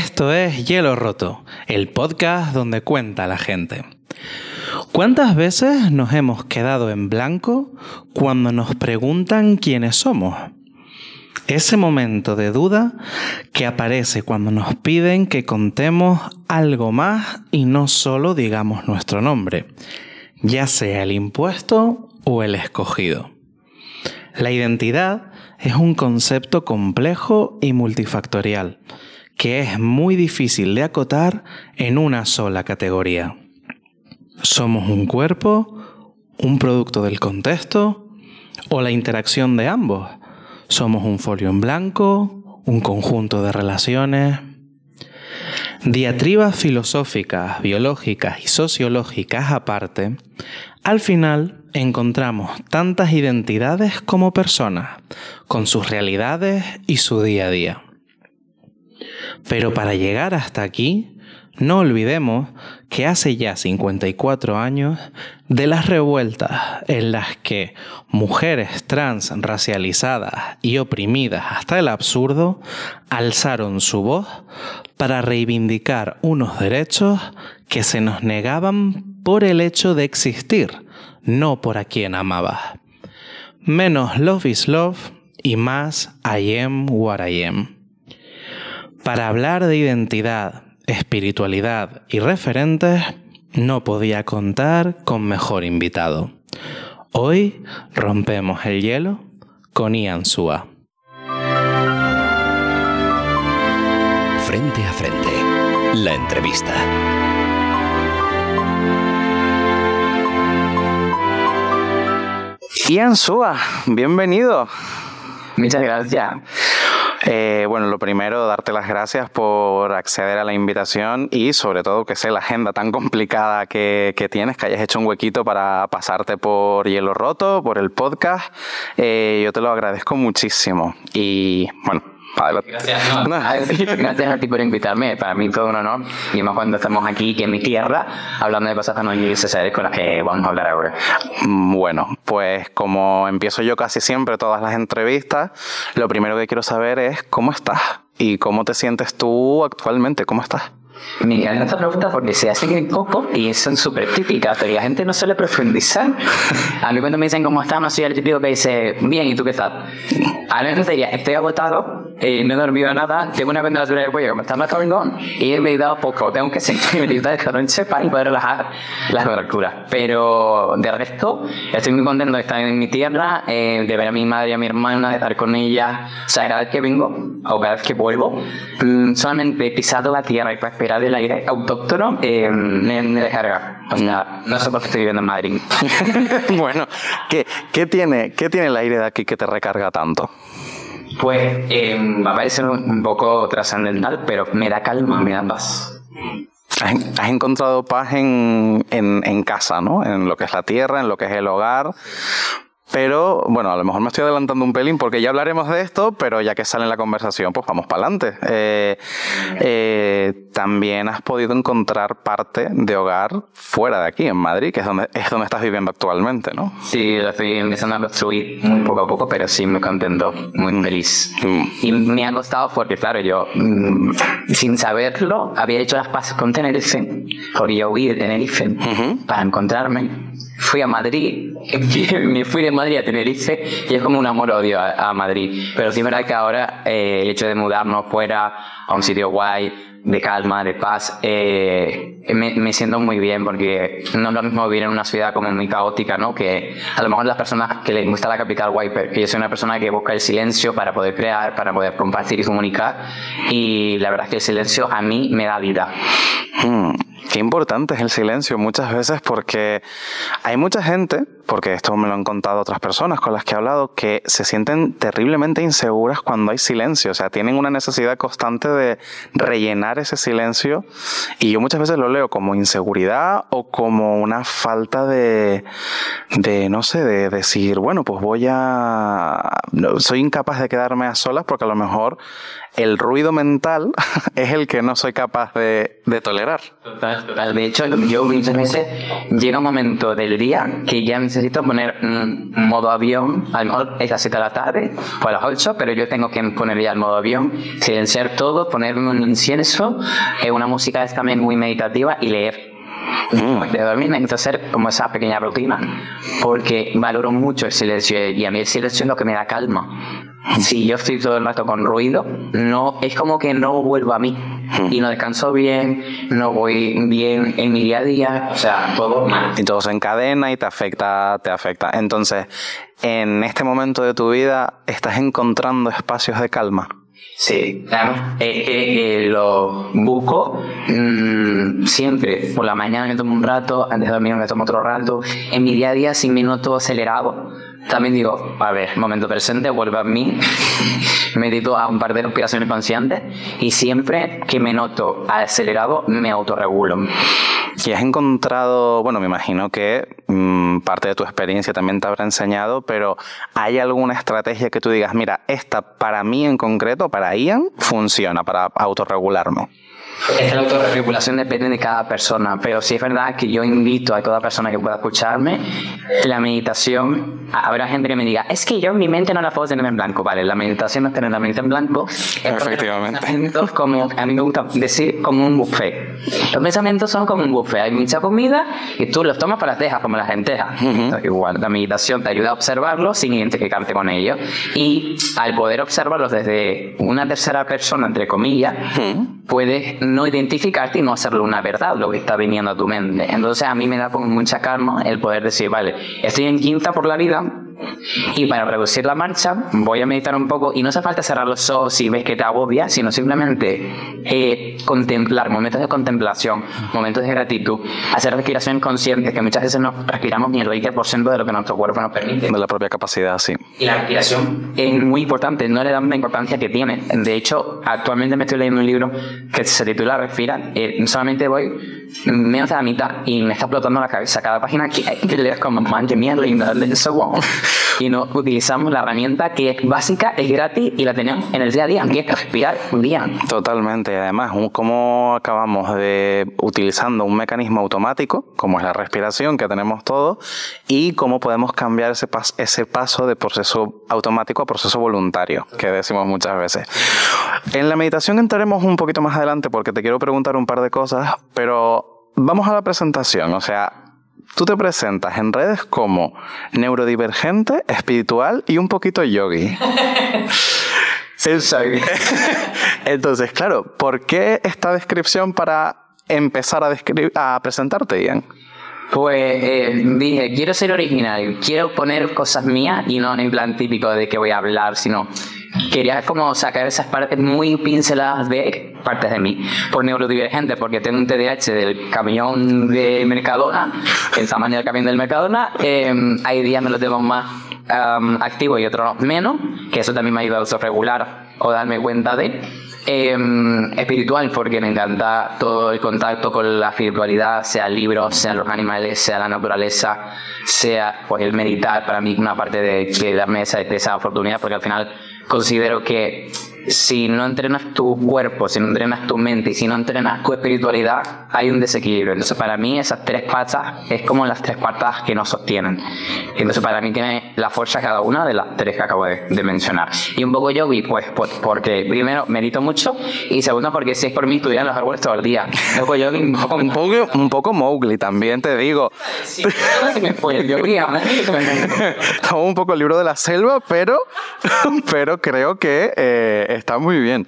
esto es Hielo Roto, el podcast donde cuenta la gente. ¿Cuántas veces nos hemos quedado en blanco cuando nos preguntan quiénes somos? Ese momento de duda que aparece cuando nos piden que contemos algo más y no solo digamos nuestro nombre, ya sea el impuesto o el escogido. La identidad es un concepto complejo y multifactorial que es muy difícil de acotar en una sola categoría. ¿Somos un cuerpo, un producto del contexto o la interacción de ambos? ¿Somos un folio en blanco, un conjunto de relaciones? Diatribas filosóficas, biológicas y sociológicas aparte, al final encontramos tantas identidades como personas, con sus realidades y su día a día. Pero para llegar hasta aquí, no olvidemos que hace ya 54 años de las revueltas en las que mujeres trans racializadas y oprimidas hasta el absurdo alzaron su voz para reivindicar unos derechos que se nos negaban por el hecho de existir, no por a quien amabas. Menos love is love y más I am what I am. Para hablar de identidad, espiritualidad y referentes, no podía contar con mejor invitado. Hoy rompemos el hielo con Ian Sua. Frente a frente, la entrevista. Ian Sua, bienvenido. Muchas gracias. Eh, bueno, lo primero, darte las gracias por acceder a la invitación y sobre todo que sé la agenda tan complicada que, tienes, que hayas hecho un huequito para pasarte por Hielo Roto, por el podcast. Eh, yo te lo agradezco muchísimo. Y bueno, Gracias, gracias a ti por invitarme. Para mí todo un honor. Y más cuando estamos aquí, en mi tierra, hablando de cosas tan necesarias con las que vamos a hablar ahora. Mm, bueno, pues como empiezo yo casi siempre todas las entrevistas, lo primero que quiero saber es cómo estás y cómo te sientes tú actualmente. ¿Cómo estás? Me encanta esta pregunta porque se hacen en poco y son súper típicas, pero la gente no suele profundizar. A mí cuando me dicen cómo estás, no soy el típico que dice, bien, ¿y tú qué estás? A mí me diría, estoy agotado, eh, no he dormido nada, tengo una temperatura del cuello me está más y he meditado poco, tengo que sentir mi de noche para poder relajar las temperaturas. Pero de resto, estoy muy contento de estar en mi tierra, eh, de ver a mi madre y a mi hermana, de estar con ella. O sea, cada vez que vengo o cada vez que vuelvo, mm, solamente he pisado la tierra y para esperar del aire autóctono eh, me, descarga. no sé por qué estoy viviendo en Madrid. bueno, ¿qué, qué, tiene, ¿qué tiene el aire de aquí que te recarga tanto? Pues eh, va a parecer un poco trascendental, pero me da calma, me da paz. Has encontrado paz en, en, en, casa, ¿no? En lo que es la tierra, en lo que es el hogar, pero bueno, a lo mejor me estoy adelantando un pelín porque ya hablaremos de esto, pero ya que sale en la conversación, pues vamos para adelante. Eh, eh, también has podido encontrar parte de hogar fuera de aquí, en Madrid, que es donde, es donde estás viviendo actualmente, ¿no? Sí, lo estoy empezando a construir muy poco a poco, pero sí me contento, muy feliz. Mm. Y me ha costado porque, claro, yo, mm, sin saberlo, había hecho las pases con Tenerife, yo huir de Tenerife para encontrarme fui a Madrid, me fui de Madrid a Tenerife y es como un amor-odio a, Madrid. Pero sí verdad que ahora eh, el hecho de mudarnos fuera a un sitio guay, de calma, de paz, eh, me, me, siento muy bien porque no es lo mismo vivir en una ciudad como muy caótica, ¿no? Que a lo mejor las personas que les gusta la capital guay, yo soy una persona que busca el silencio para poder crear, para poder compartir y comunicar y la verdad es que el silencio a mí me da vida. Hmm. Qué importante es el silencio muchas veces porque hay mucha gente, porque esto me lo han contado otras personas con las que he hablado, que se sienten terriblemente inseguras cuando hay silencio, o sea, tienen una necesidad constante de rellenar ese silencio y yo muchas veces lo leo como inseguridad o como una falta de, de no sé, de decir, bueno, pues voy a, soy incapaz de quedarme a solas porque a lo mejor el ruido mental es el que no soy capaz de, de tolerar. Total, total. De hecho, yo muchas veces llega un momento del día que ya necesito poner modo avión, a lo mejor es las 7 de la tarde o a las 8, pero yo tengo que poner ya el modo avión, silenciar todo, ponerme un incienso, eh, una música es también muy meditativa y leer. De dormir necesito hacer como esa pequeña rutina porque valoro mucho el silencio y a mí el silencio es lo que me da calma si yo estoy todo el rato con ruido, no, es como que no vuelvo a mí y no descanso bien, no voy bien en mi día a día, o sea, todo mal. Y todo se encadena y te afecta, te afecta. Entonces, en este momento de tu vida, ¿estás encontrando espacios de calma? Sí, claro. Eh, lo busco mm, siempre. Por la mañana me tomo un rato, antes de dormir me tomo otro rato. En mi día a día, sin me noto acelerado también digo, a ver, momento presente, vuelvo a mí, medito a un par de respiraciones conscientes y siempre que me noto acelerado me autorregulo. Y has encontrado, bueno, me imagino que mm, parte de tu experiencia también te habrá enseñado, pero ¿hay alguna estrategia que tú digas, mira, esta para mí en concreto, para Ian, funciona para autorregularme? Es la autorregulación depende de cada persona, pero sí es verdad que yo invito a toda persona que pueda escucharme, la meditación, habrá gente que me diga, es que yo en mi mente no la puedo tener en blanco, vale, la meditación es tener la mente en blanco. Efectivamente. Los como, a mí me gusta decir como un buffet. Los pensamientos son como un buffet, hay mucha comida y tú los tomas para las dejas, como las lentejas. Igual, la meditación te ayuda a observarlos sin identificarte con ellos y al poder observarlos desde una tercera persona, entre comillas, puedes no identificarte y no hacerlo una verdad, lo que está viniendo a tu mente. Entonces a mí me da con mucha calma el poder decir, vale, estoy en quinta por la vida, y para reducir la marcha, voy a meditar un poco y no hace falta cerrar los ojos si ves que te agobia, sino simplemente eh, contemplar, momentos de contemplación, momentos de gratitud, hacer respiración consciente, que muchas veces nos respiramos ni el 20% de lo que nuestro cuerpo nos permite. De la propia capacidad, sí. Y la respiración es muy importante, no le damos la importancia que tiene. De hecho, actualmente me estoy leyendo un libro que se titula Respira, eh, solamente voy menos de la mitad y me está explotando la cabeza. Cada página que, que lees como, man, qué mierda, eso, wow y no utilizamos la herramienta que es básica, es gratis y la tenemos en el día a día, que es respirar un día. Totalmente. Además, cómo acabamos de utilizando un mecanismo automático, como es la respiración que tenemos todos, y cómo podemos cambiar ese, ese paso de proceso automático a proceso voluntario, que decimos muchas veces. En la meditación entraremos un poquito más adelante porque te quiero preguntar un par de cosas, pero vamos a la presentación. O sea, tú te presentas en redes como neurodivergente, espiritual y un poquito yogi. Entonces, claro, ¿por qué esta descripción para empezar a, a presentarte, Ian? Pues eh, dije, quiero ser original, quiero poner cosas mías y no en plan típico de que voy a hablar, sino quería como sacar esas partes muy pinceladas de partes de mí por neurodivergente porque tengo un TDAH del camión de Mercadona. El tamaño del camión del Mercadona eh, hay días me lo tengo más um, activo y otros menos que eso también me ha ayudado a regular o darme cuenta de em, espiritual porque me encanta todo el contacto con la espiritualidad sea libros sea los animales sea la naturaleza sea pues el meditar. Para mí una parte de, de darme esa, esa oportunidad porque al final considero que si no entrenas tu cuerpo, si no entrenas tu mente y si no entrenas tu espiritualidad, hay un desequilibrio. Entonces, para mí, esas tres patas es como las tres patas que nos sostienen. Entonces, para mí, tiene la fuerza cada una de las tres que acabo de, mencionar. Y un poco yogi, pues, pues, porque primero medito mucho y segundo, porque si es por mí, estudiar los árboles todo el día. Un poco un poco, un poco, un poco Mowgli también, te digo. Sí, me fue el yogi. Estamos un poco el libro de la selva, pero, pero creo que. Eh, está muy bien.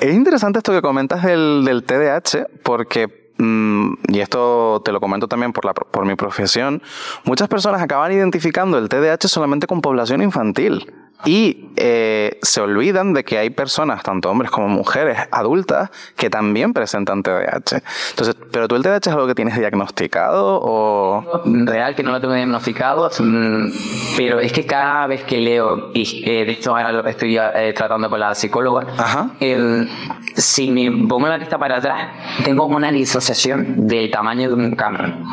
Es interesante esto que comentas del, del TDAH, porque mm, y esto te lo comento también por, la, por mi profesión, muchas personas acaban identificando el TDAH solamente con población infantil. Y eh, se olvidan de que hay personas, tanto hombres como mujeres adultas, que también presentan TDAH. Entonces, ¿pero tú el TDAH es algo que tienes diagnosticado o...? Real que no lo tengo diagnosticado, mm, pero es que cada vez que leo, y eh, de hecho ahora lo estoy eh, tratando con la psicóloga, si me pongo la vista para atrás, tengo una disociación del tamaño de un camión.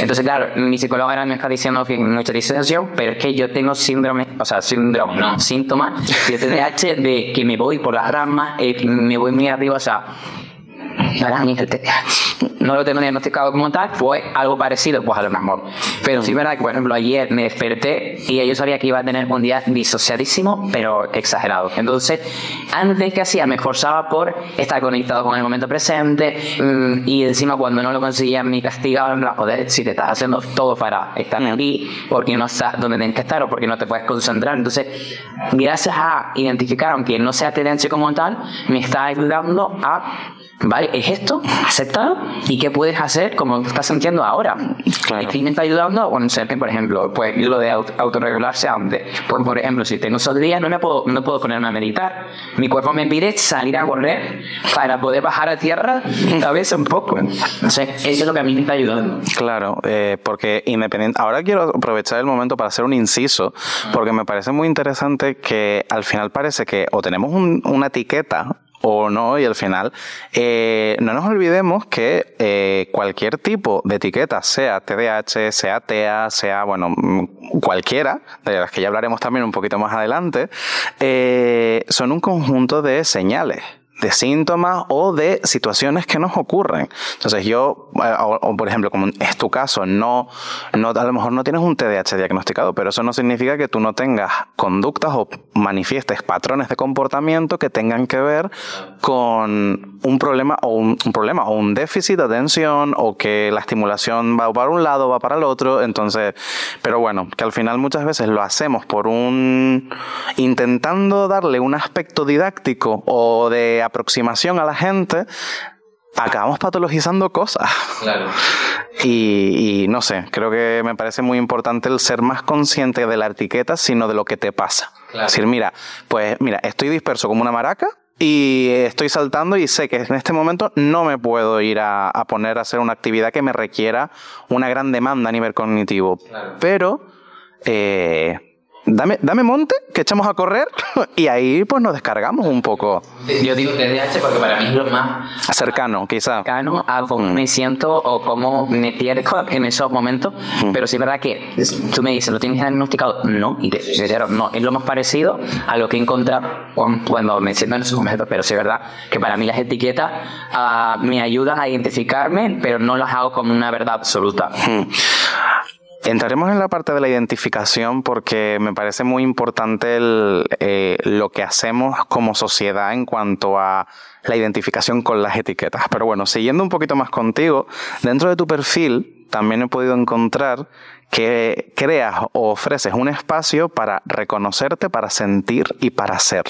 Entonces, claro, mi psicóloga ahora me está diciendo que no es disociación, pero es que yo tengo síndrome, o sea, síndrome, no, síntomas de TDAH de que me voy por las ramas, eh, me voy muy arriba, o sea, no lo tengo diagnosticado como tal, fue algo parecido, pues a lo mejor. Pero sí verdad por ejemplo, ayer me desperté y yo sabía que iba a tener un día disociadísimo, pero exagerado. Entonces, antes que hacía, me esforzaba por estar conectado con el momento presente mm, y encima cuando no lo conseguía me castigaban, joder, si te estás haciendo todo para estar aquí, porque no estás donde tienes que estar o porque no te puedes concentrar. Entonces, gracias a identificar, aunque no sea tendencia como tal, me está ayudando a ¿Vale? ¿Es esto? ¿Aceptado? ¿Y qué puedes hacer como estás sintiendo ahora? Claro. Me está ayudando a conocerme, por ejemplo, pues lo de autorregularse antes. Pues, por ejemplo, si tengo esos días, no, me puedo, no puedo ponerme a meditar. Mi cuerpo me pide salir a correr para poder bajar a tierra a veces un poco. eso es lo que a mí me está ayudando. Claro, eh, porque independiente. Ahora quiero aprovechar el momento para hacer un inciso, porque me parece muy interesante que al final parece que o tenemos una etiqueta o no, y al final eh, no nos olvidemos que eh, cualquier tipo de etiqueta, sea TDAH, sea TEA, sea, bueno, mm, cualquiera, de las que ya hablaremos también un poquito más adelante, eh, son un conjunto de señales de síntomas o de situaciones que nos ocurren. Entonces yo, eh, o, por ejemplo, como es tu caso, no, no, a lo mejor no tienes un TDAH diagnosticado, pero eso no significa que tú no tengas conductas o manifiestes patrones de comportamiento que tengan que ver con un problema o un, problema o un déficit de atención o que la estimulación va para un lado, va para el otro. Entonces, pero bueno, que al final muchas veces lo hacemos por un intentando darle un aspecto didáctico o de aproximación a la gente, acabamos patologizando cosas. Claro. Y, no sé, creo que me parece muy importante el ser más consciente de la etiqueta, sino de lo que te pasa. Es decir, mira, pues mira, estoy disperso como una maraca y estoy saltando y sé que en este momento no me puedo ir a, poner a hacer una actividad que me requiera una gran demanda a nivel cognitivo. Pero eh, dame, dame monte, que echamos a correr y ahí pues nos descargamos un poco. Yo digo TDAH porque para mí es lo más cercano, quizá. Cercano a cómo mm. me siento o cómo me pierdo en esos momentos, mm. pero sí es verdad que tú me dices, ¿lo tienes diagnosticado? No, y te no, es lo más parecido a lo que he encontrado cuando me siento en esos momentos, pero sí es verdad que para mí las etiquetas uh, me ayudan a identificarme, pero no las hago como una verdad absoluta. Mm. Entraremos en la parte de la identificación porque me parece muy importante eh, lo que hacemos como sociedad en cuanto a la identificación con las etiquetas. Pero bueno, siguiendo un poquito más contigo, dentro de tu perfil también he podido encontrar que creas o ofreces un espacio para reconocerte, para sentir y para ser.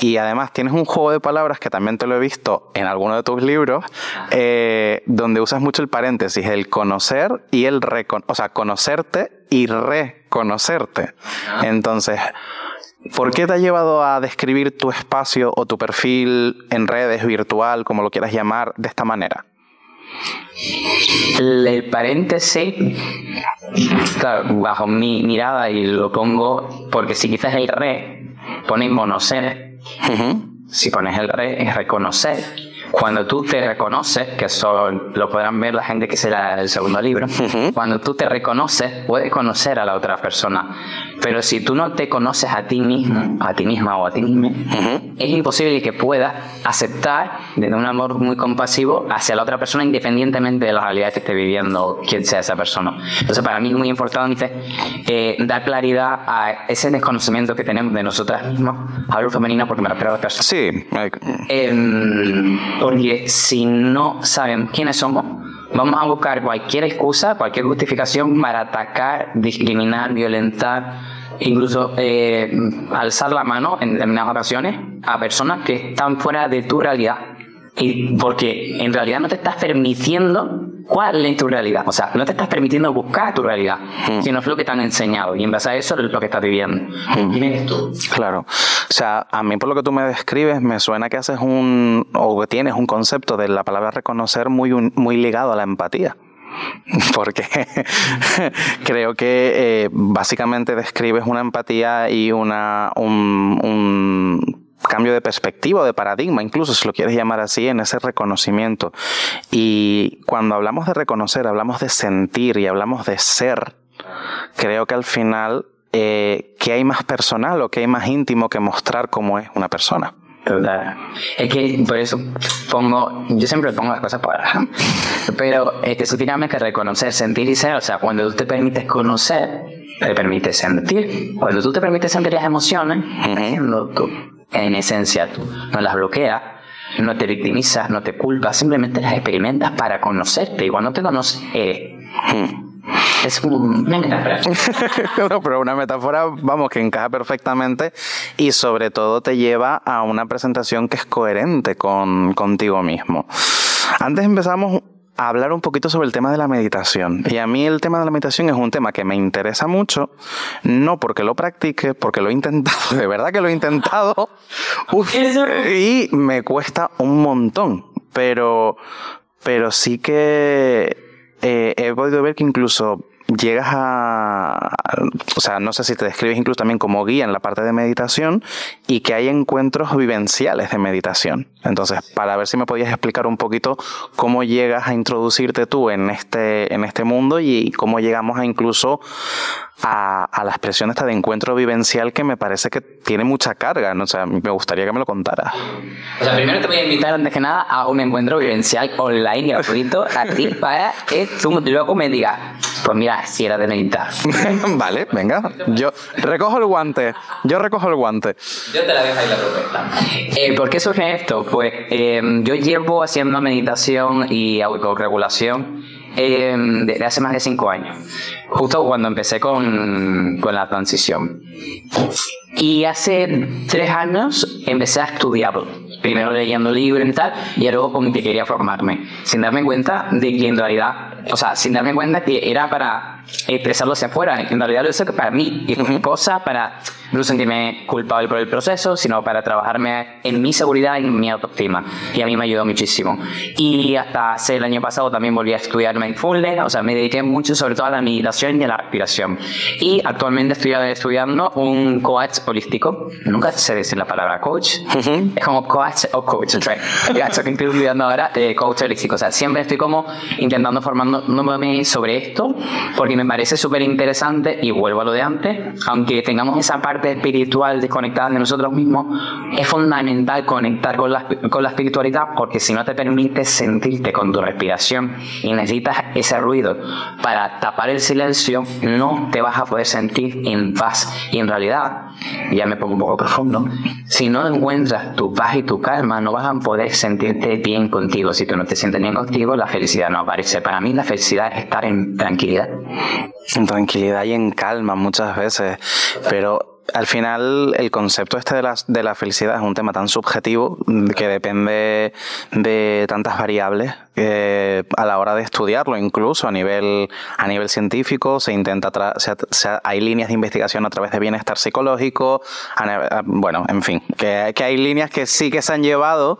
Y además tienes un juego de palabras que también te lo he visto en alguno de tus libros, eh, donde usas mucho el paréntesis, el conocer y el recon o sea, conocerte y reconocerte. Entonces, ¿Por qué te ha llevado a describir tu espacio o tu perfil en redes, virtual, como lo quieras llamar, de esta manera? El paréntesis, claro, bajo mi mirada, y lo pongo porque si quizás el re pone conocer, si pones el re es reconocer. Cuando tú te reconoces, que eso lo podrán ver la gente que será el segundo libro, cuando tú te reconoces, puedes conocer a la otra persona. Pero si tú no te conoces a ti mismo, a ti misma o a ti mismo, es imposible que puedas aceptar desde un amor muy compasivo hacia la otra persona independientemente de la realidad que esté viviendo quien sea esa persona. Entonces para mí es muy importante eh, dar claridad a ese desconocimiento que tenemos de nosotras mismas, hablo femenino porque me refiero a las personas. Sí. Eh, porque si no saben quiénes somos, vamos a buscar cualquier excusa, cualquier justificación para atacar, discriminar, violentar, incluso eh, alzar la mano en determinadas ocasiones a personas que están fuera de tu realidad. Y porque en realidad no te estás permitiendo cuál es tu realidad. O sea, no te estás permitiendo buscar tu realidad, sino es lo que te han enseñado. Y en base a eso es lo que estás viviendo. ¿Quién eres tú? Claro. O sea, a mí por lo que tú me describes, me suena que haces un, o que tienes un concepto de la palabra reconocer muy, muy ligado a la empatía porque creo que eh, básicamente describes una empatía y una, un, un, cambio de perspectiva, de paradigma, incluso si lo quieres llamar así, en ese reconocimiento. Y cuando hablamos de reconocer, hablamos de sentir y hablamos de ser, creo que al final, eh, ¿qué hay más personal o qué hay más íntimo que mostrar cómo es una persona? Es que por eso pongo, yo siempre pongo las cosas para, pero este, eso tiene que reconocer, sentir y ser, o sea, cuando tú te permites conocer, te permites sentir. Cuando tú te permites sentir las emociones, tú, en esencia tú no las bloqueas, no te victimizas, no te culpas, simplemente las experimentas para conocerte y cuando te conoces, eres. Es una metáfora. pero una metáfora, vamos, que encaja perfectamente y sobre todo te lleva a una presentación que es coherente con contigo mismo. Antes empezamos a hablar un poquito sobre el tema de la meditación. Y a mí el tema de la meditación es un tema que me interesa mucho, no porque lo practique, porque lo he intentado, de verdad que lo he intentado, y me cuesta un montón, pero, pero sí que eh, he podido ver que incluso llegas a, o sea, no sé si te describes incluso también como guía en la parte de meditación y que hay encuentros vivenciales de meditación. Entonces, para ver si me podías explicar un poquito cómo llegas a introducirte tú en este, en este mundo y cómo llegamos a incluso a, a, la expresión esta de encuentro vivencial que me parece que tiene mucha carga. ¿no? O sea, me gustaría que me lo contaras. O sea, primero te voy a invitar antes que nada a un encuentro vivencial online gratuito a ti para que tú luego me digas, pues mira, si era de meditar. vale, venga. Yo recojo el guante. Yo recojo el guante. Yo te la dejo ahí la propuesta. Eh, ¿Por qué surge esto? Pues eh, yo llevo haciendo meditación y autorregulación eh, desde hace más de cinco años, justo cuando empecé con, con la transición. Y hace tres años empecé a estudiarlo. Primero leyendo libros y tal, y luego como que quería formarme, sin darme cuenta de que en realidad, o sea, sin darme cuenta que era para expresarlo hacia afuera. En realidad lo hice para mí y mi cosa para no sentirme culpable por el proceso, sino para trabajarme en mi seguridad y en mi autoestima. Y a mí me ayudó muchísimo. Y hasta hace el año pasado también volví a estudiar mindfulness, o sea, me dediqué mucho sobre todo a la meditación y a la respiración. Y actualmente estoy estudiando un coach holístico. Nunca sé decir la palabra coach. Es como coach o coach, Ya, estoy estudiando ahora eh, coach holístico. O sea, siempre estoy como intentando formándome sobre esto, porque me parece súper interesante y vuelvo a lo de antes, aunque tengamos esa parte espiritual desconectada de nosotros mismos, es fundamental conectar con la, con la espiritualidad porque si no te permites sentirte con tu respiración y necesitas ese ruido para tapar el silencio, no te vas a poder sentir en paz. Y en realidad, ya me pongo un poco profundo, si no encuentras tu paz y tu calma, no vas a poder sentirte bien contigo. Si tú no te sientes bien contigo, la felicidad no aparece. Para mí la felicidad es estar en tranquilidad. En tranquilidad y en calma muchas veces, pero al final el concepto este de la, de la felicidad es un tema tan subjetivo que depende de tantas variables a la hora de estudiarlo, incluso a nivel, a nivel científico, se intenta hay líneas de investigación a través de bienestar psicológico, bueno, en fin, que, que, hay líneas que sí que se han llevado,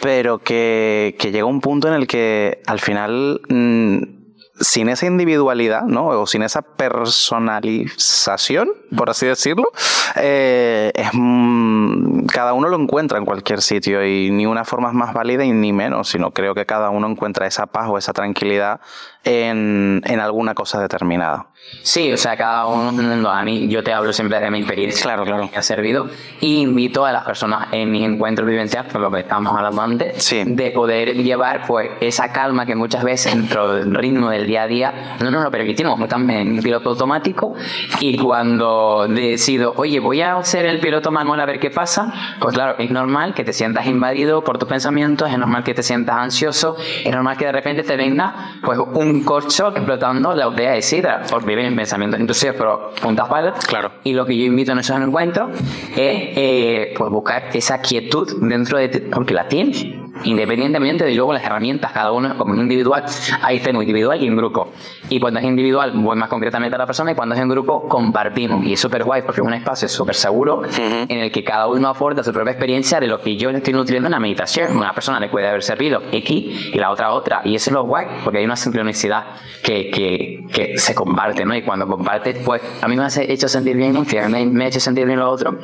pero que, que llega un punto en el que al final... Mm, sin esa individualidad, ¿no? O sin esa personalización, por así decirlo, eh, es, mm, cada uno lo encuentra en cualquier sitio y ni una forma es más válida y ni menos, sino creo que cada uno encuentra esa paz o esa tranquilidad en, en alguna cosa determinada. Sí, o sea, cada uno, a mí, yo te hablo siempre de mi experiencia, claro, claro. que ha servido, y invito a las personas en mis encuentros vivenciales, por lo que estamos hablando antes, de poder llevar pues esa calma que muchas veces dentro del ritmo del día a día no nos lo permitimos, también en piloto automático, y cuando decido, oye, voy a hacer el piloto manual a ver qué pasa, pues claro, es normal que te sientas invadido por tus pensamientos, es normal que te sientas ansioso, es normal que de repente te venga pues un corcho explotando la aldea de sidra, por vivir en pensamientos entonces pero puntas palas. Claro. Y lo que yo invito en esos encuentros es eh, pues buscar esa quietud dentro de ti, porque la tienes independientemente de luego las herramientas, cada uno como individual, ahí tengo individual y en grupo. Y cuando es individual, voy más concretamente a la persona y cuando es en grupo, compartimos. Y es súper guay porque es un espacio súper seguro en el que cada uno aporta su propia experiencia de lo que yo le estoy nutriendo en la meditación. Una persona le puede haber servido X y la otra otra. Y eso es lo guay porque hay una sincronicidad que, que, que se comparte, ¿no? Y cuando compartes, pues a mí me ha hecho sentir bien, me, me ha hecho sentir bien lo otro,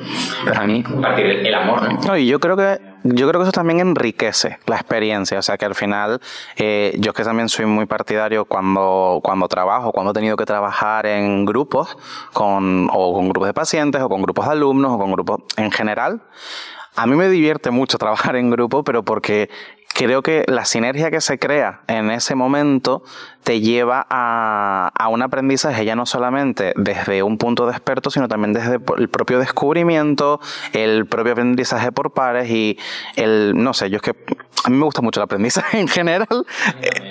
pero a mí compartir el, amor, ¿no? no y yo creo que yo creo que eso también enriquece la experiencia, o sea que al final eh, yo es que también soy muy partidario cuando, cuando trabajo, cuando he tenido que trabajar en grupos con, o con grupos de pacientes o con grupos de alumnos o con grupos en general. A mí me divierte mucho trabajar en grupo, pero porque creo que la sinergia que se crea en ese momento te lleva a, a, un aprendizaje ya no solamente desde un punto de experto, sino también desde el propio descubrimiento, el propio aprendizaje por pares y el, no sé, yo es que a mí me gusta mucho el aprendizaje en general,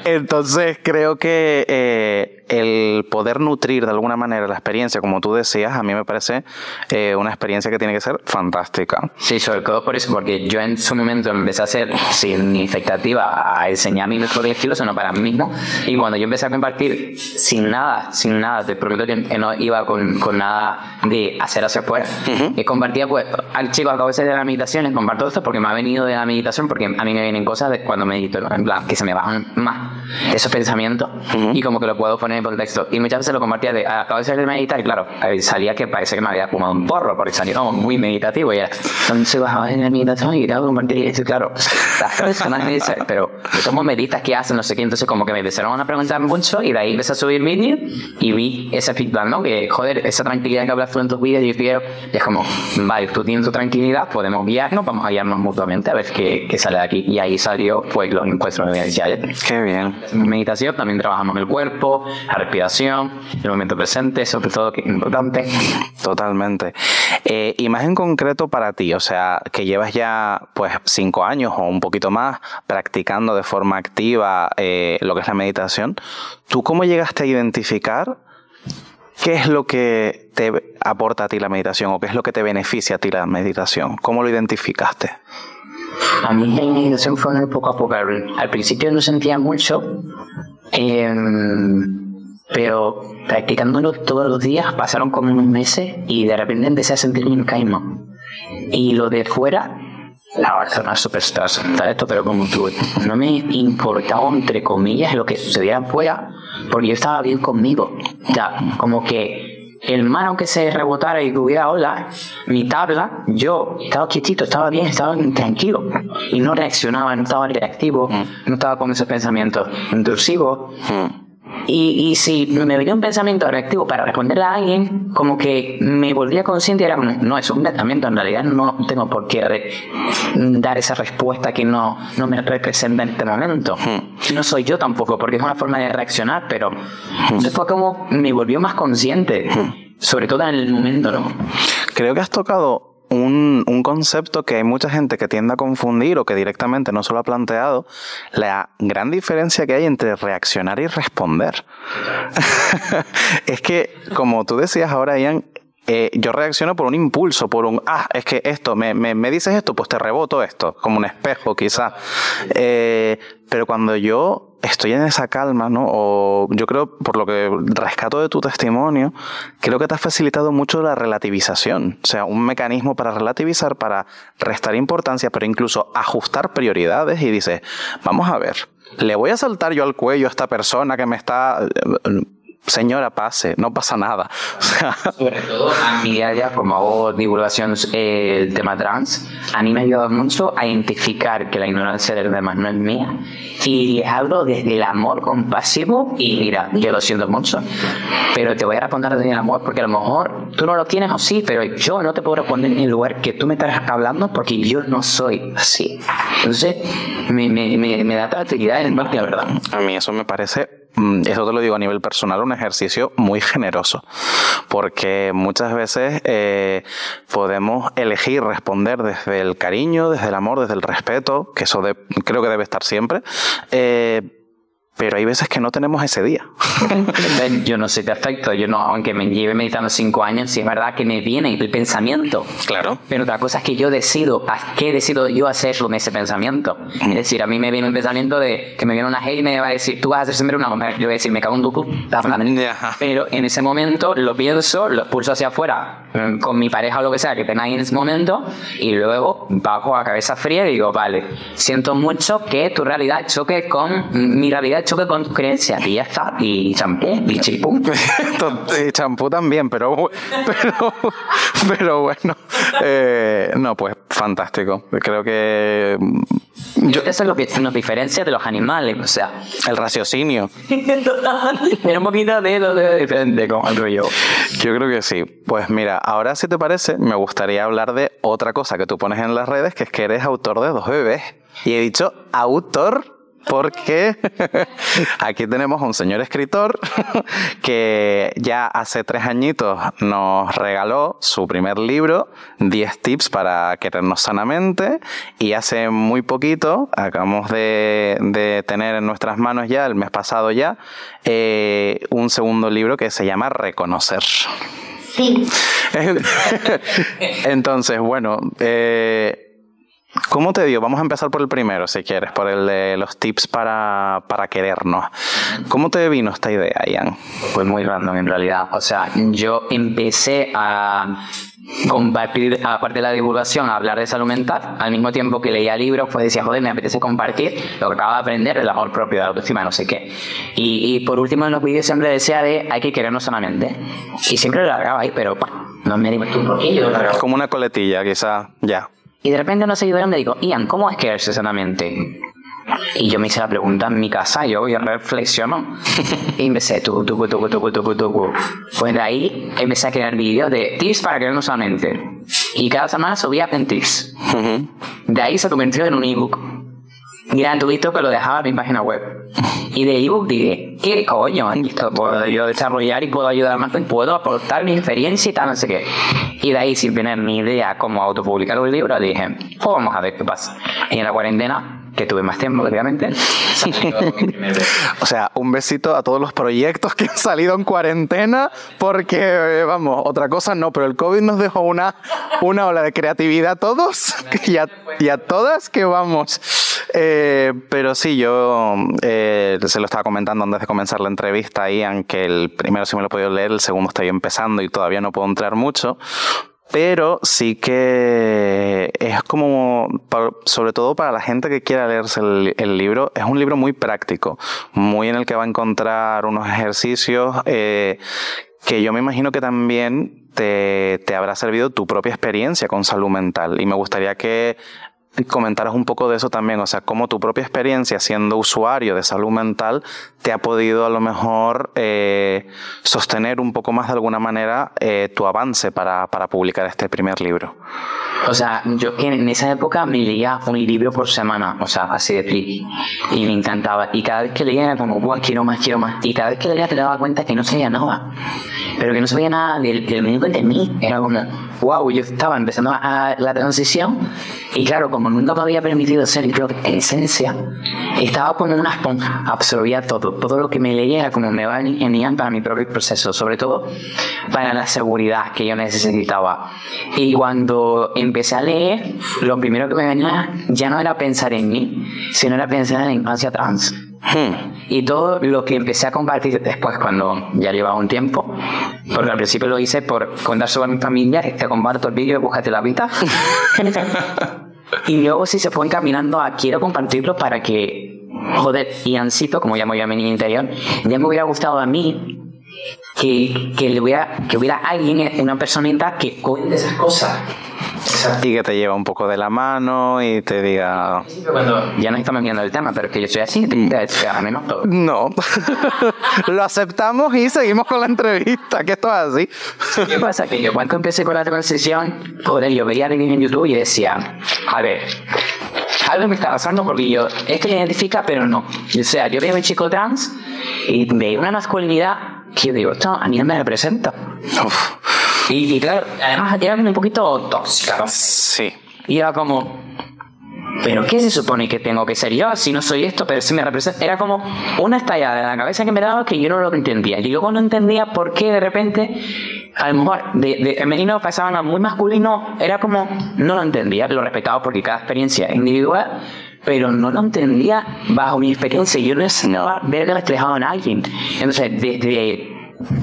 entonces creo que eh, el poder nutrir de alguna manera la experiencia, como tú decías, a mí me parece eh, una experiencia que tiene que ser fantástica. Sí, sobre todo por eso, porque yo en su momento empecé a hacer sin expectativa a enseñar mi mejor estilo, sino para mí mismo, y cuando yo empecé a compartir sin nada, sin nada, te prometo que no iba con, con nada de hacer hacia afuera. Y compartía, pues, al chico, a veces de la meditación, les comparto esto porque me ha venido de la meditación, porque a mí me vienen cosas de cuando medito, en plan, que se me bajan más esos pensamientos y como que lo puedo poner en contexto. Y muchas veces lo compartía de, acabo de salir de meditar y claro, salía que parece que me había fumado un porro, porque salía como muy meditativo y era, entonces bajaba en la meditación y a compartir y claro, las personas me dicen, pero ¿cómo meditas? ¿Qué hacen? No sé qué. Entonces como que me empezaron a preguntar mucho y de ahí empecé a subir vídeos y vi ese feedback, ¿no? Que, joder, esa tranquilidad que hablas tú en tus vídeos y yo y es como, vale, tú tienes tu tranquilidad, podemos guiarnos, vamos a guiarnos mutuamente a ver qué, qué sale de aquí. Y ahí salió, pues, los encuentros de Qué bien. Meditación también trabajamos el cuerpo, la respiración, el momento presente, sobre todo que es importante. Totalmente. Eh, y más en concreto para ti, o sea, que llevas ya pues cinco años o un poquito más practicando de forma activa eh, lo que es la meditación, ¿tú cómo llegaste a identificar qué es lo que te aporta a ti la meditación o qué es lo que te beneficia a ti la meditación? ¿Cómo lo identificaste? A mí la meditación fue poco a poco. Al principio no sentía mucho, em, pero practicándolo todos los días pasaron como unos meses y de repente empecé a sentir un caimo. Y lo de fuera la Barcelona Superstar, esto, pero como tú, no me importaba, entre comillas, lo que sucediera afuera, porque yo estaba bien conmigo. Ya, como que el mar, aunque se rebotara y hubiera ola, mi tabla, yo estaba quietito, estaba bien, estaba tranquilo. Y no reaccionaba, no estaba reactivo, no estaba con esos pensamientos intrusivos. Y, y, si me venía un pensamiento reactivo para responderle a alguien, como que me volvía consciente y era no, es un pensamiento, en realidad no tengo por qué dar esa respuesta que no, no me representa en este momento. No soy yo tampoco, porque es una forma de reaccionar, pero fue como me volvió más consciente, sobre todo en el momento, ¿no? Creo que has tocado un, un, concepto que hay mucha gente que tiende a confundir o que directamente no se lo ha planteado, la gran diferencia que hay entre reaccionar y responder. es que, como tú decías ahora, Ian, eh, yo reacciono por un impulso, por un, ah, es que esto, me, me, me dices esto, pues te reboto esto, como un espejo quizá. Eh, pero cuando yo estoy en esa calma, ¿no? O yo creo, por lo que rescato de tu testimonio, creo que te ha facilitado mucho la relativización. O sea, un mecanismo para relativizar, para restar importancia, pero incluso ajustar prioridades y dices, vamos a ver, le voy a saltar yo al cuello a esta persona que me está señora, pase, no pasa nada. Sobre todo a mí ya como hago divulgación eh, el tema trans, a mí me ha ayudado mucho a identificar que la ignorancia de los demás no es mía y les hablo desde el amor compasivo y mira, yo lo siento mucho, pero te voy a responder desde el amor porque a lo mejor tú no lo tienes o sí, pero yo no te puedo responder en el lugar que tú me estás hablando porque yo no soy así. Entonces, me, me, me, me da tranquilidad la verdad. A mí eso me parece eso te lo digo a nivel personal, un ejercicio muy generoso, porque muchas veces eh, podemos elegir responder desde el cariño, desde el amor, desde el respeto, que eso creo que debe estar siempre. Eh, pero hay veces que no tenemos ese día. yo no soy perfecto, yo no, aunque me lleve meditando cinco años, sí es verdad que me viene el pensamiento. Claro. Pero otra cosa es que yo decido, ¿qué decido yo hacerlo en ese pensamiento? Es decir, a mí me viene un pensamiento de que me viene una hate y me va a decir, tú vas a hacer siempre una mujer. Yo voy a decir, me cago en tu Pero en ese momento lo pienso, lo expulso hacia afuera mm, con mi pareja o lo que sea que tenga en ese momento y luego bajo a cabeza fría y digo, vale, siento mucho que tu realidad choque con mi realidad choque con tu creencia y ya está. Y champú, y champú. y champú también, pero, pero, pero bueno. Eh, no, pues fantástico. Creo que yo, Eso es lo que nos diferencia de los animales, o sea. El raciocinio. Pero un poquito de de algo yo. Yo creo que sí. Pues mira, ahora si te parece, me gustaría hablar de otra cosa que tú pones en las redes, que es que eres autor de dos bebés. Y he dicho autor porque aquí tenemos a un señor escritor que ya hace tres añitos nos regaló su primer libro, 10 tips para querernos sanamente, y hace muy poquito, acabamos de, tener en nuestras manos ya, el mes pasado ya, eh, un segundo libro que se llama Reconocer. Sí. Entonces, bueno, eh, ¿Cómo te dio? Vamos a empezar por el primero, si quieres, por el de los tips para, para querernos. ¿Cómo te vino esta idea, Ian? Pues muy random en realidad. O sea, yo empecé a compartir, aparte de la divulgación, a hablar de salud mental, al mismo tiempo que leía libros, pues decía, joder, me apetece compartir lo que acabo de aprender, el amor propio, la autoestima, no sé qué. Y, por último, en los vídeos siempre decía de, hay que querernos solamente. Y siempre lo largaba ahí, pero no me digo un poquillo. Como una coletilla, quizá, ya. Y de repente unos seguidores me digo, Ian, ¿cómo es quererse sanamente? Y yo me hice la pregunta en mi casa, yo y reflexionó. y empecé, tu, tu, tu, tu, tu, tu, Pues de ahí empecé a crear vídeos de tips para querernos sanamente. Y cada semana subía en tips. De ahí se convirtió en un ebook gratuito que lo dejaba en mi página web. Y de ebook dije, ¿qué coño? Esto puedo yo desarrollar y puedo ayudar más, puedo aportar mi experiencia y tal, no sé qué. Y de ahí, sin tener ni idea cómo autopublicar un libro, dije, pues vamos a ver qué pasa. Y en la cuarentena que tuve más tiempo, obviamente. o sea, un besito a todos los proyectos que han salido en cuarentena, porque, eh, vamos, otra cosa no, pero el COVID nos dejó una, una ola de creatividad a todos y a, y a todas que vamos. Eh, pero sí, yo eh, se lo estaba comentando antes de comenzar la entrevista, Ian, que el primero sí me lo he podido leer, el segundo estoy empezando y todavía no puedo entrar mucho, pero sí que es como, sobre todo para la gente que quiera leerse el, libro, es un libro muy práctico, muy en el que va a encontrar unos ejercicios eh, que yo me imagino que también te, te, habrá servido tu propia experiencia con salud mental. Y me gustaría que comentaras un poco de eso también, o sea, cómo tu propia experiencia siendo usuario de salud mental te ha podido a lo mejor eh, sostener un poco más de alguna manera eh, tu avance para, para, publicar este primer libro. O sea, yo en esa época me leía un libro por semana, o sea, así de free, y me encantaba. Y cada vez que leía era como, Buah, quiero más, quiero más. Y cada vez que leía te daba cuenta que no sabía nada, pero que no sabía nada del, del de mí. Era como, wow, yo estaba empezando a, la transición y claro, como nunca me había permitido ser yo en esencia, estaba como una esponja, absorbía todo, todo lo que me leía como me va en para mi propio proceso, sobre todo para la seguridad que yo necesitaba. Y cuando empecé a leer, lo primero que me venía ya no era pensar en mí, sino era pensar en la infancia trans. Hmm. Y todo lo que empecé a compartir después, cuando ya llevaba un tiempo, porque al principio lo hice por contar sobre mi familia, te comparto el vídeo, búscate la vida. y luego si se fue encaminando a quiero compartirlo para que, joder, Iancito, como llamo yo a mi interior, ya me hubiera gustado a mí que, que, le hubiera, que hubiera alguien, una personita que cuente esas cosas y que te lleva un poco de la mano y te diga. Cuando ya no estamos viendo el tema, pero es que yo soy así, a mí no. Lo aceptamos y seguimos con la entrevista, que esto es así. ¿Qué pasa? Que yo cuando empecé con la transición, joder, yo veía a alguien en YouTube y decía, a ver, algo me está pasando porque yo, es que me identifica, pero no. O sea, yo veo a un chico trans y veo una masculinidad que yo digo, esto a mí no me representa. Y, claro, además era un poquito tóxica, Sí. Y era como, pero ¿qué se supone que tengo que ser yo si no soy esto, pero si me representa? Era como una estallada en la cabeza que me daba que yo no lo entendía. Y luego no entendía por qué de repente, a lo mejor de, de femenino pasaban a muy masculino, era como, no lo entendía, lo respetaba porque cada experiencia es individual pero no lo entendía bajo mi experiencia. Yo no necesitaba ver reflejado en alguien. Entonces, desde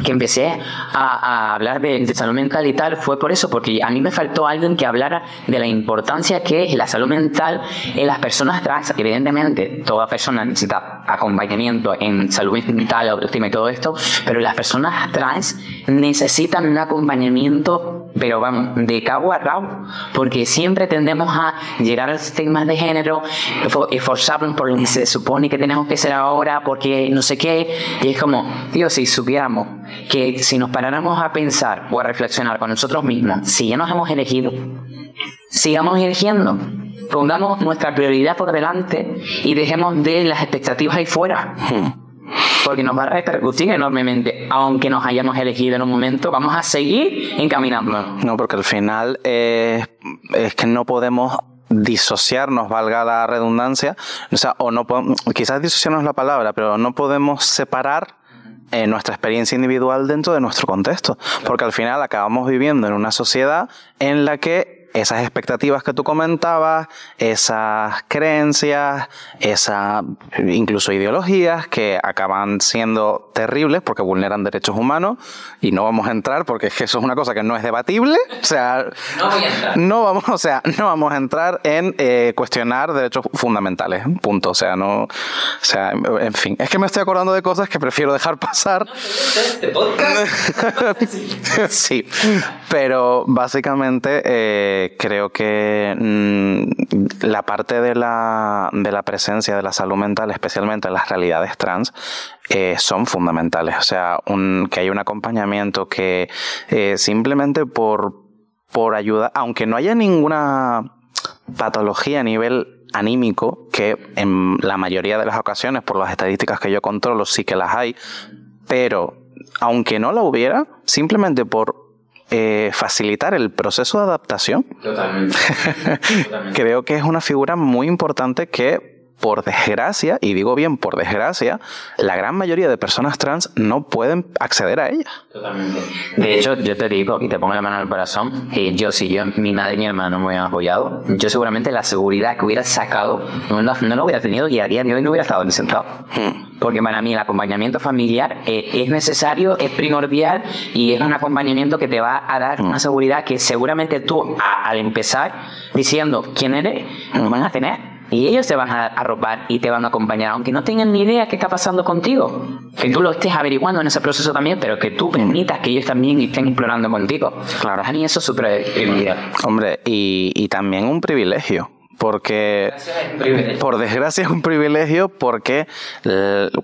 que empecé a, a hablar de, de, salud mental y tal fue por eso, porque a mí me faltó alguien que hablara de la importancia que es la salud mental en las personas trans. Evidentemente, toda persona necesita acompañamiento en salud mental, autoestima y todo esto, pero las personas trans necesitan un acompañamiento pero vamos, de cabo a rabo, porque siempre tendemos a llegar a los temas de género, esforzarnos por lo que se supone que tenemos que ser ahora, porque no sé qué, y es como, tío, si supiéramos que si nos paráramos a pensar o a reflexionar con nosotros mismos, si ya nos hemos elegido, sigamos eligiendo, pongamos nuestra prioridad por delante y dejemos de las expectativas ahí fuera. Porque nos va a repercutir enormemente. Aunque nos hayamos elegido en un momento, vamos a seguir encaminando. No, porque al final eh, es que no podemos disociarnos, valga la redundancia, o sea, o no podemos, quizás disociarnos la palabra, pero no podemos separar eh, nuestra experiencia individual dentro de nuestro contexto, porque al final acabamos viviendo en una sociedad en la que esas expectativas que tú comentabas, esas creencias, esas incluso ideologías que acaban siendo terribles porque vulneran derechos humanos. Y no vamos a entrar porque es que eso es una cosa que no es debatible, o sea, no, voy a entrar. no vamos, o sea, no vamos a entrar en eh, cuestionar derechos fundamentales, punto, o sea, no, o sea, en fin, es que me estoy acordando de cosas que prefiero dejar pasar. ¿Este sí, pero básicamente eh, creo que mm, la parte de la, de la, presencia de la salud mental, especialmente en las realidades trans, eh, son fundamentales. O sea, que hay un acompañamiento que eh, simplemente por, por ayuda, aunque no haya ninguna patología a nivel anímico, que en la mayoría de las ocasiones, por las estadísticas que yo controlo, sí que las hay, pero aunque no la hubiera, simplemente por eh, facilitar el proceso de adaptación. Totalmente. Creo que es una figura muy importante que por desgracia, y digo bien por desgracia, la gran mayoría de personas trans no pueden acceder a ella. Totalmente. De hecho, yo te digo, y te pongo la mano al corazón, y yo si yo, mi madre y mi hermano me hubieran apoyado, yo seguramente la seguridad que hubiera sacado no, no lo hubiera tenido y a día de hoy no hubiera estado sentado. Hmm. Porque para mí el acompañamiento familiar eh, es necesario, es primordial y es un acompañamiento que te va a dar una hmm. seguridad que seguramente tú al empezar diciendo quién eres, no van a tener. Y ellos te van a arropar y te van a acompañar, aunque no tengan ni idea qué está pasando contigo. Que tú lo estés averiguando en ese proceso también, pero que tú permitas que ellos también estén explorando contigo. Claro. A mí eso es súper Hombre, y, y también un privilegio porque por desgracia es un privilegio porque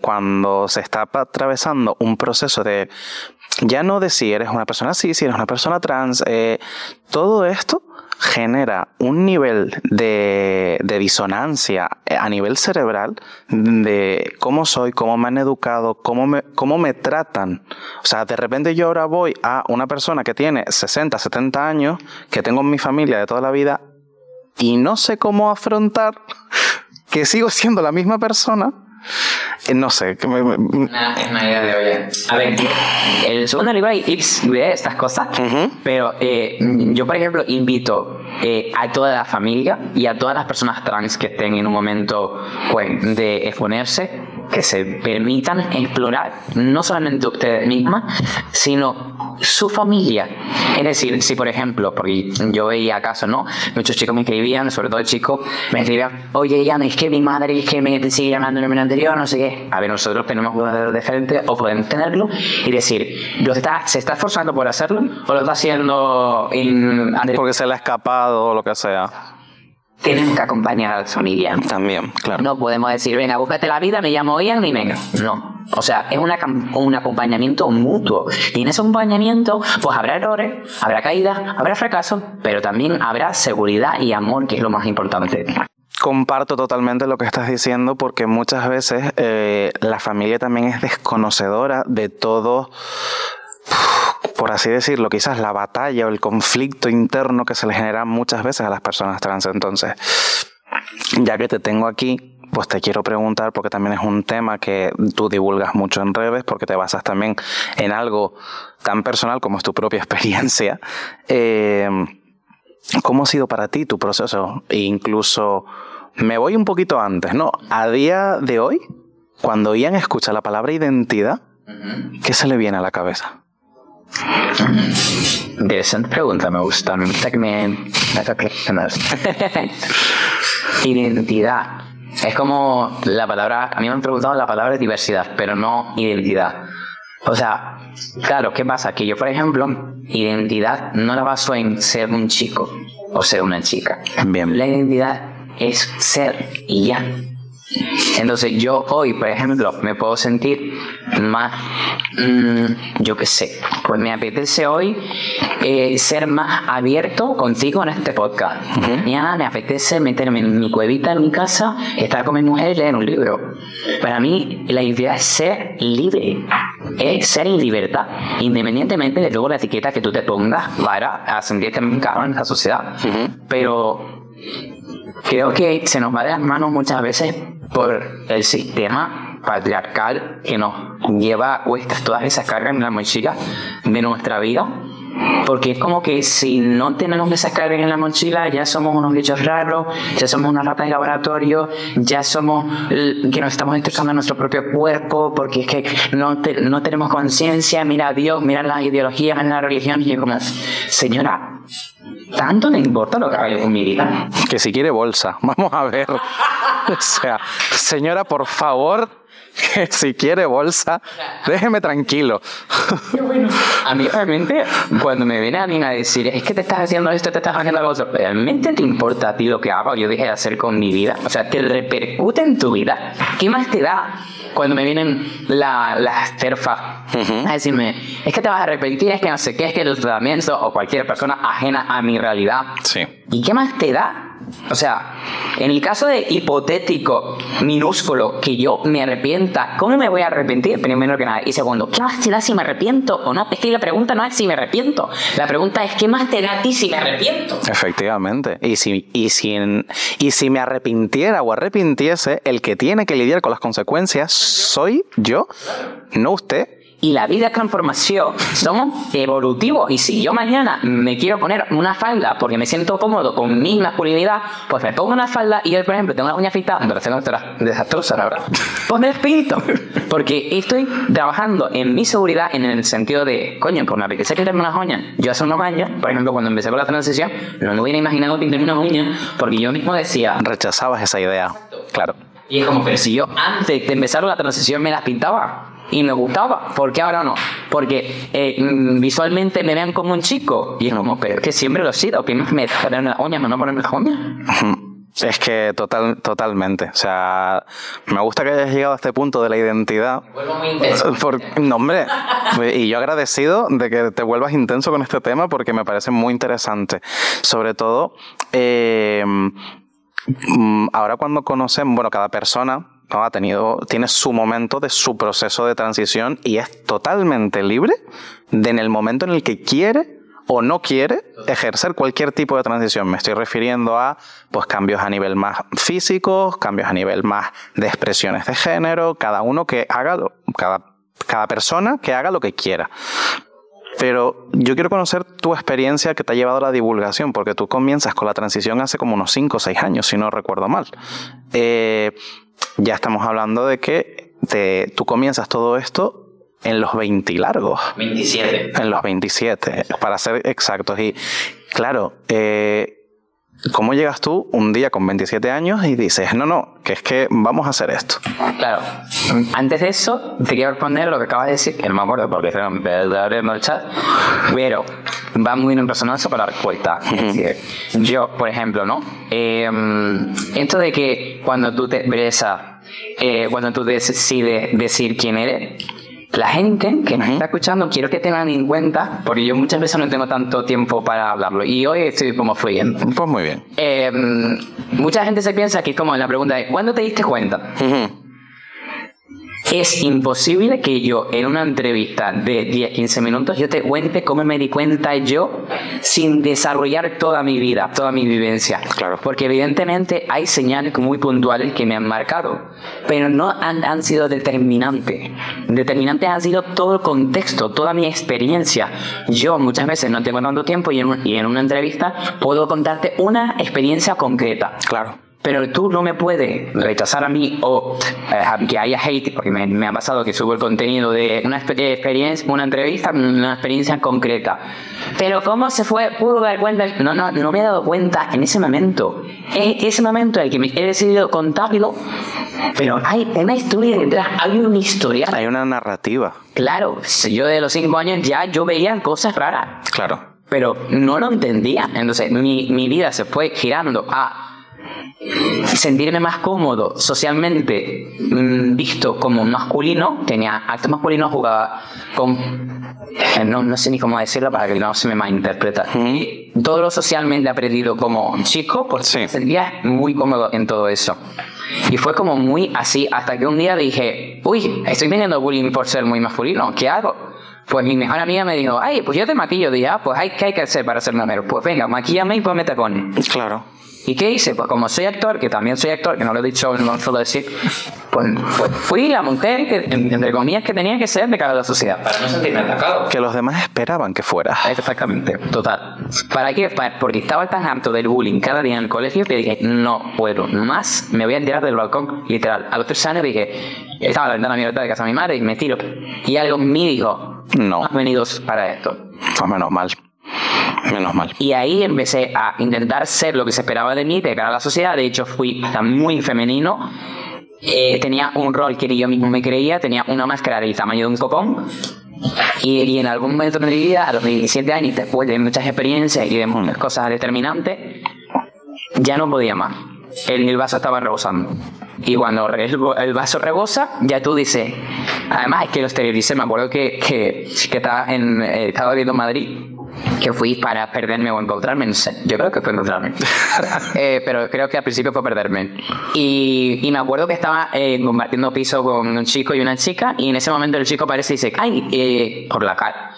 cuando se está atravesando un proceso de ya no de si eres una persona así, si eres una persona trans, eh, todo esto genera un nivel de, disonancia a nivel cerebral de cómo soy, cómo me han educado, cómo me, cómo me tratan. O sea, de repente yo ahora voy a una persona que tiene 60, 70 años, que tengo en mi familia de toda la vida, y no sé cómo afrontar que sigo siendo la misma persona no sé. Que me, una, idea de oye. A ver, el segundo libro hay tips de estas cosas, pero eh, yo, por ejemplo, invito eh, a toda la familia y a todas las personas trans que estén en un momento pues, de exponerse, que se permitan explorar no solamente ustedes mismas, sino su familia. Es decir, si por ejemplo, porque yo veía caso, ¿no? Muchos chicos me escribían, sobre todo el chico, me escribían, oye, ya no es que mi madre es que me sigue llamando en el anterior, no sé qué. A ver, nosotros tenemos un de frente o podemos tenerlo y decir, ¿lo está, ¿se está esforzando por hacerlo o lo está haciendo en... Porque se le ha escapado o lo que sea tienen que acompañar a la familia. También, claro. No podemos decir, venga, búscate la vida, me llamo Ian y venga. No. O sea, es una, un acompañamiento mutuo. Y en ese acompañamiento, pues habrá errores, habrá caídas, habrá fracasos, pero también habrá seguridad y amor, que es lo más importante. Comparto totalmente lo que estás diciendo porque muchas veces eh, la familia también es desconocedora de todo por así decirlo, quizás la batalla o el conflicto interno que se le genera muchas veces a las personas trans. Entonces, ya que te tengo aquí, pues te quiero preguntar, porque también es un tema que tú divulgas mucho en redes, porque te basas también en algo tan personal como es tu propia experiencia. Eh, ¿Cómo ha sido para ti tu proceso? E incluso me voy un poquito antes, ¿no? A día de hoy, cuando Ian escucha la palabra identidad, ¿qué se le viene a la cabeza? Interesante pregunta, me gusta. Me gusta que me, Identidad. Es como la palabra, a mí me han preguntado la palabra diversidad, pero no identidad. O sea, claro, ¿qué pasa? Que yo, por ejemplo, identidad no la baso en ser un chico o ser una chica. Bien. La identidad es ser y ya. Entonces yo hoy, por ejemplo, me puedo sentir más, mm, yo qué sé, pues me apetece hoy eh, ser más abierto contigo en este podcast. Mañana me apetece meterme en mi cuevita en mi casa, estar con mi mujer y leer un libro. Para mí la idea es ser libre, es ser en libertad, independientemente de luego la etiqueta que tú te pongas para a sentirte en la sociedad. Pero creo que se nos va de las manos muchas veces por el sistema patriarcal que nos lleva cuestas todas esas cargas en la mochila de nuestra vida. Porque es como que si no tenemos esas cargas en la mochila, ya somos unos bichos raros, ya somos una rata de laboratorio, ya somos que nos estamos destrozando nuestro propio cuerpo, porque es que no, no tenemos conciencia, mira a Dios, mira las ideologías, mira la religión, y yo como, señora, ¿Tanto le importa lo que haga con mi vida? Que si quiere bolsa. Vamos a ver. O sea, señora, por favor, si quiere bolsa, déjeme tranquilo. A mí realmente, cuando me viene alguien a decir, es que te estás haciendo esto, te estás haciendo algo, ¿realmente te importa a ti lo que hago yo dije de hacer con mi vida? O sea, ¿te repercute en tu vida? ¿Qué más te da? Cuando me vienen las terfas a decirme, es que te vas a arrepentir, es que no sé qué, es que el tratamiento o cualquier persona ajena a mi realidad. Sí. ¿Y qué más te da? O sea, en el caso de hipotético, minúsculo, que yo me arrepienta, ¿cómo me voy a arrepentir? Primero que nada. Y segundo, ¿qué más te da si me arrepiento o no? Es que la pregunta no es si me arrepiento. La pregunta es, ¿qué más te da a ti si me arrepiento? Efectivamente. Y si, y si, y si me arrepintiera o arrepintiese, el que tiene que lidiar con las consecuencias soy yo, no usted y la vida es transformación. Somos evolutivos. Y si yo mañana me quiero poner una falda porque me siento cómodo con mi masculinidad, pues me pongo una falda y yo, por ejemplo, tengo una uña fitada, me parece desastrosa, la verdad. Pues me pinto. Porque estoy trabajando en mi seguridad en el sentido de, coño, por me apetece quitarme unas uñas. Yo hace unos años, por ejemplo, cuando empecé con la transición, no me hubiera imaginado pintarme unas uñas porque yo mismo decía. Rechazabas esa idea. Claro. Y es como, pero si yo antes de empezar la transición me las pintaba y me gustaba, ¿por qué ahora no? Porque eh, mm, visualmente me vean como un chico y es como, pero es que siempre lo he sido, que me ponen las uñas, no ponerme las uñas. Es que total, totalmente. O sea, me gusta que hayas llegado a este punto de la identidad. Por, no, hombre. Y yo agradecido de que te vuelvas intenso con este tema porque me parece muy interesante. Sobre todo, eh, mm, ahora cuando conocen, bueno, cada persona ha tenido, tiene su momento de su proceso de transición y es totalmente libre de en el momento en el que quiere o no quiere ejercer cualquier tipo de transición. Me estoy refiriendo a pues, cambios a nivel más físicos, cambios a nivel más de expresiones de género, cada uno que haga, cada, cada persona que haga lo que quiera. Pero yo quiero conocer tu experiencia que te ha llevado a la divulgación, porque tú comienzas con la transición hace como unos 5 o 6 años, si no recuerdo mal. Eh, ya estamos hablando de que te, tú comienzas todo esto en los 20 largos. 27. En los 27, para ser exactos. Y claro, eh, ¿Cómo llegas tú un día con 27 años y dices, no, no, que es que vamos a hacer esto? Claro. Antes de eso, te quiero responder lo que acabas de decir, que no me acuerdo porque se me en el chat, pero va muy en resonancia con la respuesta. Es decir, yo, por ejemplo, ¿no? Eh, esto de que cuando tú te expresas, eh, cuando tú decides decir quién eres, la gente que nos está escuchando, quiero que tengan en cuenta, porque yo muchas veces no tengo tanto tiempo para hablarlo y hoy estoy como fluyendo. Pues muy bien. Eh, mucha gente se piensa que es como la pregunta de ¿cuándo te diste cuenta? Es imposible que yo en una entrevista de 10, 15 minutos yo te cuente cómo me di cuenta yo sin desarrollar toda mi vida, toda mi vivencia. Claro. Porque evidentemente hay señales muy puntuales que me han marcado, pero no han, han sido determinantes. Determinantes han sido todo el contexto, toda mi experiencia. Yo muchas veces no tengo tanto tiempo y en, un- y en una entrevista puedo contarte una experiencia concreta. Claro. Pero tú no me puedes rechazar a mí o eh, que haya hate, porque me, me ha pasado que subo el contenido de una exper- experiencia, una entrevista, una experiencia concreta. Pero ¿cómo se fue? ¿Pudo dar cuenta? No, no, no me he dado cuenta en ese momento. Es ese momento en el que me he decidido contarlo, pero hay una historia detrás, hay una historia. Hay una narrativa. Claro, yo de los cinco años ya yo veía cosas raras Claro. pero no lo entendía. Entonces mi, mi vida se fue girando a sentirme más cómodo socialmente mm, visto como masculino. Tenía acto masculino, jugaba con... eh, No, no sé ni cómo decirlo para que no se me malinterpreta. Y Todo lo socialmente aprendido como chico, pues Sí. me sentía muy cómodo en todo eso. Y fue como muy así, hasta que un día dije, uy, estoy teniendo bullying por ser muy masculino, ¿qué hago? Pues mi mejor amiga me dijo, ay, pues yo te maquillo. Dije, ah, pues hay, ¿qué hay que hacer para ser mamero? Pues venga, maquillame y ponme tacones. Claro. ¿Y qué hice? Pues como soy actor, que también soy actor, que no lo he dicho, no lo suelo decir, pues, pues fui a montar, que, en- entre comillas, que tenía que ser de cara a la sociedad, para no sentirme atacado. Que los demás esperaban que fuera. Exactamente, total. ¿Para qué? Pa- Porque estaba tan harto del bullying cada día en el colegio que dije, no puedo más, me voy a tirar del balcón, literal. A los tres años dije, estaba la ventana abierta de casa de mi madre y me tiro. Y algo mí dijo, No. has venido para esto. Pues menos mal. Menos mal. Y ahí empecé a intentar ser lo que se esperaba de mí, de cara a la sociedad. De hecho, fui muy femenino. Eh, tenía un rol que yo mismo me creía, tenía una máscara del tamaño de un copón. Y, y en algún momento de mi vida, a los 17 años, después de muchas experiencias y de muchas cosas determinantes, ya no podía más. El, el vaso estaba rebosando. Y cuando el, el vaso rebosa, ya tú dices. Además, es que lo exterioricé. Me acuerdo que, que, que estaba, en, eh, estaba viviendo en Madrid. Que fui para perderme o encontrarme, no sé. Yo creo que fue encontrarme. Eh, pero creo que al principio fue perderme. Y, y me acuerdo que estaba eh, compartiendo piso con un chico y una chica. Y en ese momento el chico aparece y dice: ¡Ay! eh", por la cara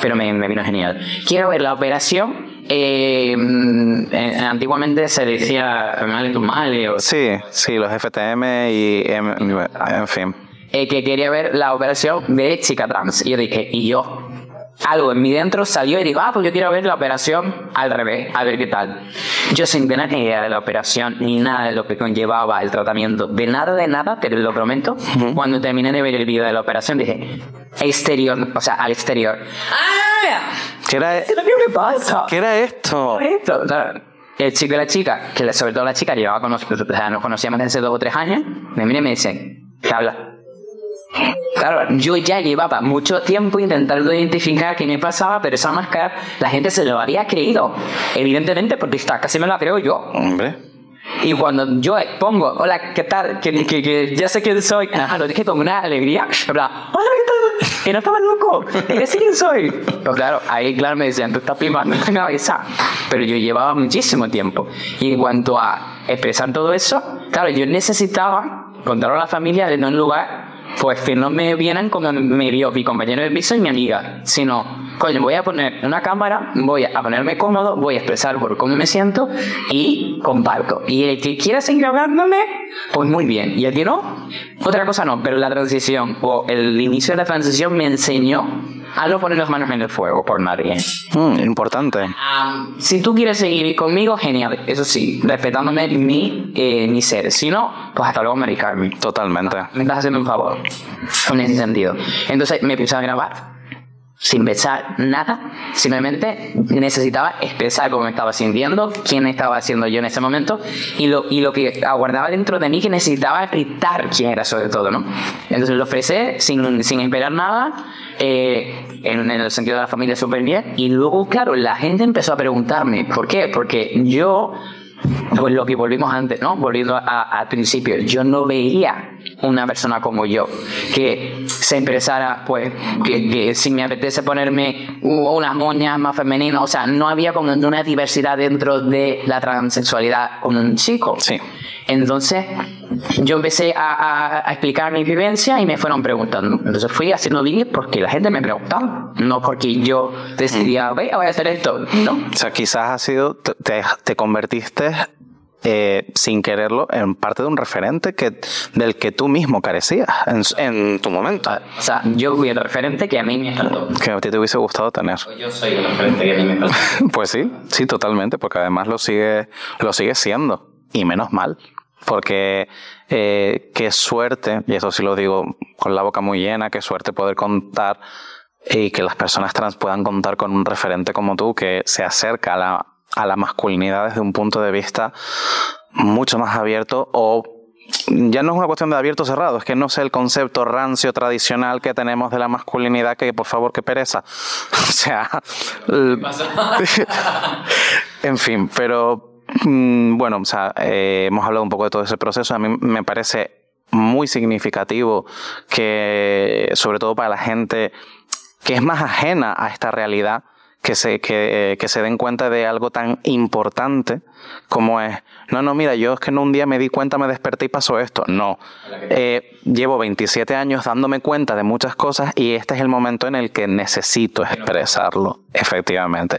pero me, me vino genial. Quiero ver la operación. eh, mm, eh, antiguamente se decía mal mal o Sí, sí, los FTM y em- en fin. eh, que quería ver la operación de chica trans. Y yo dije, y yo, algo en mí dentro salió y digo, ah, pues yo quiero ver la operación al revés, a ver qué tal. Yo sin tener ni idea de la operación ni nada de lo que conllevaba el tratamiento, de nada, de nada, te lo prometo. Cuando terminé de ver el vídeo de la operación dije, exterior, o sea, al exterior. ¡Ah! ¿Qué era, ¿Qué me pasa? ¿qué era esto? esto? Claro. El chico y la chica, que sobre todo la chica llevaba con nosotros, o sea, nos conocíamos desde hace dos o tres años, me miran y me dicen, ¿qué habla? Claro, yo ya llevaba mucho tiempo intentando identificar qué me pasaba, pero esa máscara la gente se lo había creído. Evidentemente, porque está, casi me la creo yo. Hombre. Y cuando yo expongo, hola, ¿qué tal? Que, que, que ya sé quién soy. Ajá, lo dije con una alegría. Plan, hola, ¿qué tal? Que no estaba loco. Sé quién soy. Pero claro, ahí claro me decían, tú estás pimando la cabeza. Pero yo llevaba muchísimo tiempo. Y en cuanto a expresar todo eso, claro, yo necesitaba contarlo a la familia en un lugar pues que no me vieran como me vio mi compañero de piso y mi amiga, sino, coño, voy a poner una cámara, voy a ponerme cómodo, voy a expresar por cómo me siento y comparto. Y el que quiera seguir hablándome, pues muy bien. Y el que no, otra cosa no, pero la transición o el inicio de la transición me enseñó a no poner las manos en el fuego por nadie. Mm, importante. Ah, si tú quieres seguir conmigo, genial. Eso sí, respetándome mi, eh, mi ser. Si no, pues hasta luego, Mary Carmen. Totalmente. Me estás haciendo un favor. En ese sentido. Entonces me puse a grabar. Sin pensar nada. Simplemente necesitaba expresar cómo me estaba sintiendo, quién estaba haciendo yo en ese momento y lo, y lo que aguardaba dentro de mí que necesitaba gritar quién era sobre todo, ¿no? Entonces lo ofrecí sin, sin esperar nada. eh, en, el sentido de la familia súper bien y luego claro la gente empezó a preguntarme ¿por qué? porque yo pues lo que volvimos antes, ¿no? Volviendo al principio, yo no veía una persona como yo que se expresara, pues, que, que si me apetece ponerme unas moñas más femeninas, o sea, no había como una diversidad dentro de la transexualidad con un chico. Sí. Entonces, yo empecé a, a, explicar mi vivencia y me fueron preguntando. Entonces fui haciendo vídeos porque la gente me preguntaba, no porque yo decidía, voy a hacer esto. No. O sea, quizás ha sido, te, te convertiste eh, sin quererlo, en parte de un referente que, del que tú mismo carecías en, en tu momento. Ah, o sea, yo fui el referente que a mí me faltó. Que a ti te hubiese gustado tener. Yo soy el referente que a mí me faltó. pues sí, sí, totalmente, porque además lo sigue, lo sigue siendo. Y menos mal. Porque eh, qué suerte, y eso sí lo digo con la boca muy llena, qué suerte poder contar y que las personas trans puedan contar con un referente como tú que se acerca a la a la masculinidad desde un punto de vista mucho más abierto o ya no es una cuestión de abierto o cerrado, es que no sé el concepto rancio tradicional que tenemos de la masculinidad que por favor que pereza. O sea, en fin, pero mm, bueno, o sea, eh, hemos hablado un poco de todo ese proceso. A mí me parece muy significativo que, sobre todo para la gente que es más ajena a esta realidad, que se, que, que, se den cuenta de algo tan importante como es, no, no, mira, yo es que no un día me di cuenta, me desperté y pasó esto. No, eh, llevo 27 años dándome cuenta de muchas cosas y este es el momento en el que necesito expresarlo, efectivamente.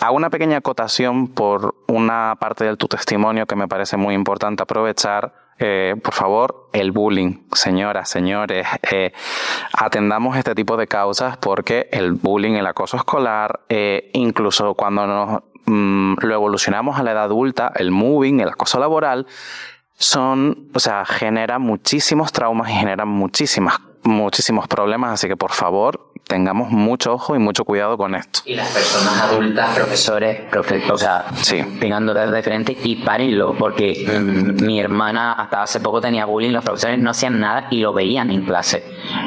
Hago una pequeña acotación por una parte de tu testimonio que me parece muy importante aprovechar eh, por favor, el bullying, señoras, señores, eh, atendamos este tipo de causas porque el bullying, el acoso escolar, eh, incluso cuando nos mm, lo evolucionamos a la edad adulta, el moving, el acoso laboral, son, o sea, genera muchísimos traumas y generan muchísimas, muchísimos problemas, así que por favor, tengamos mucho ojo y mucho cuidado con esto. Y las personas adultas, profesores, o sea, sí. tengan de diferentes y párenlo, porque mm, mi hermana hasta hace poco tenía bullying, los profesores no hacían nada y lo veían en clase.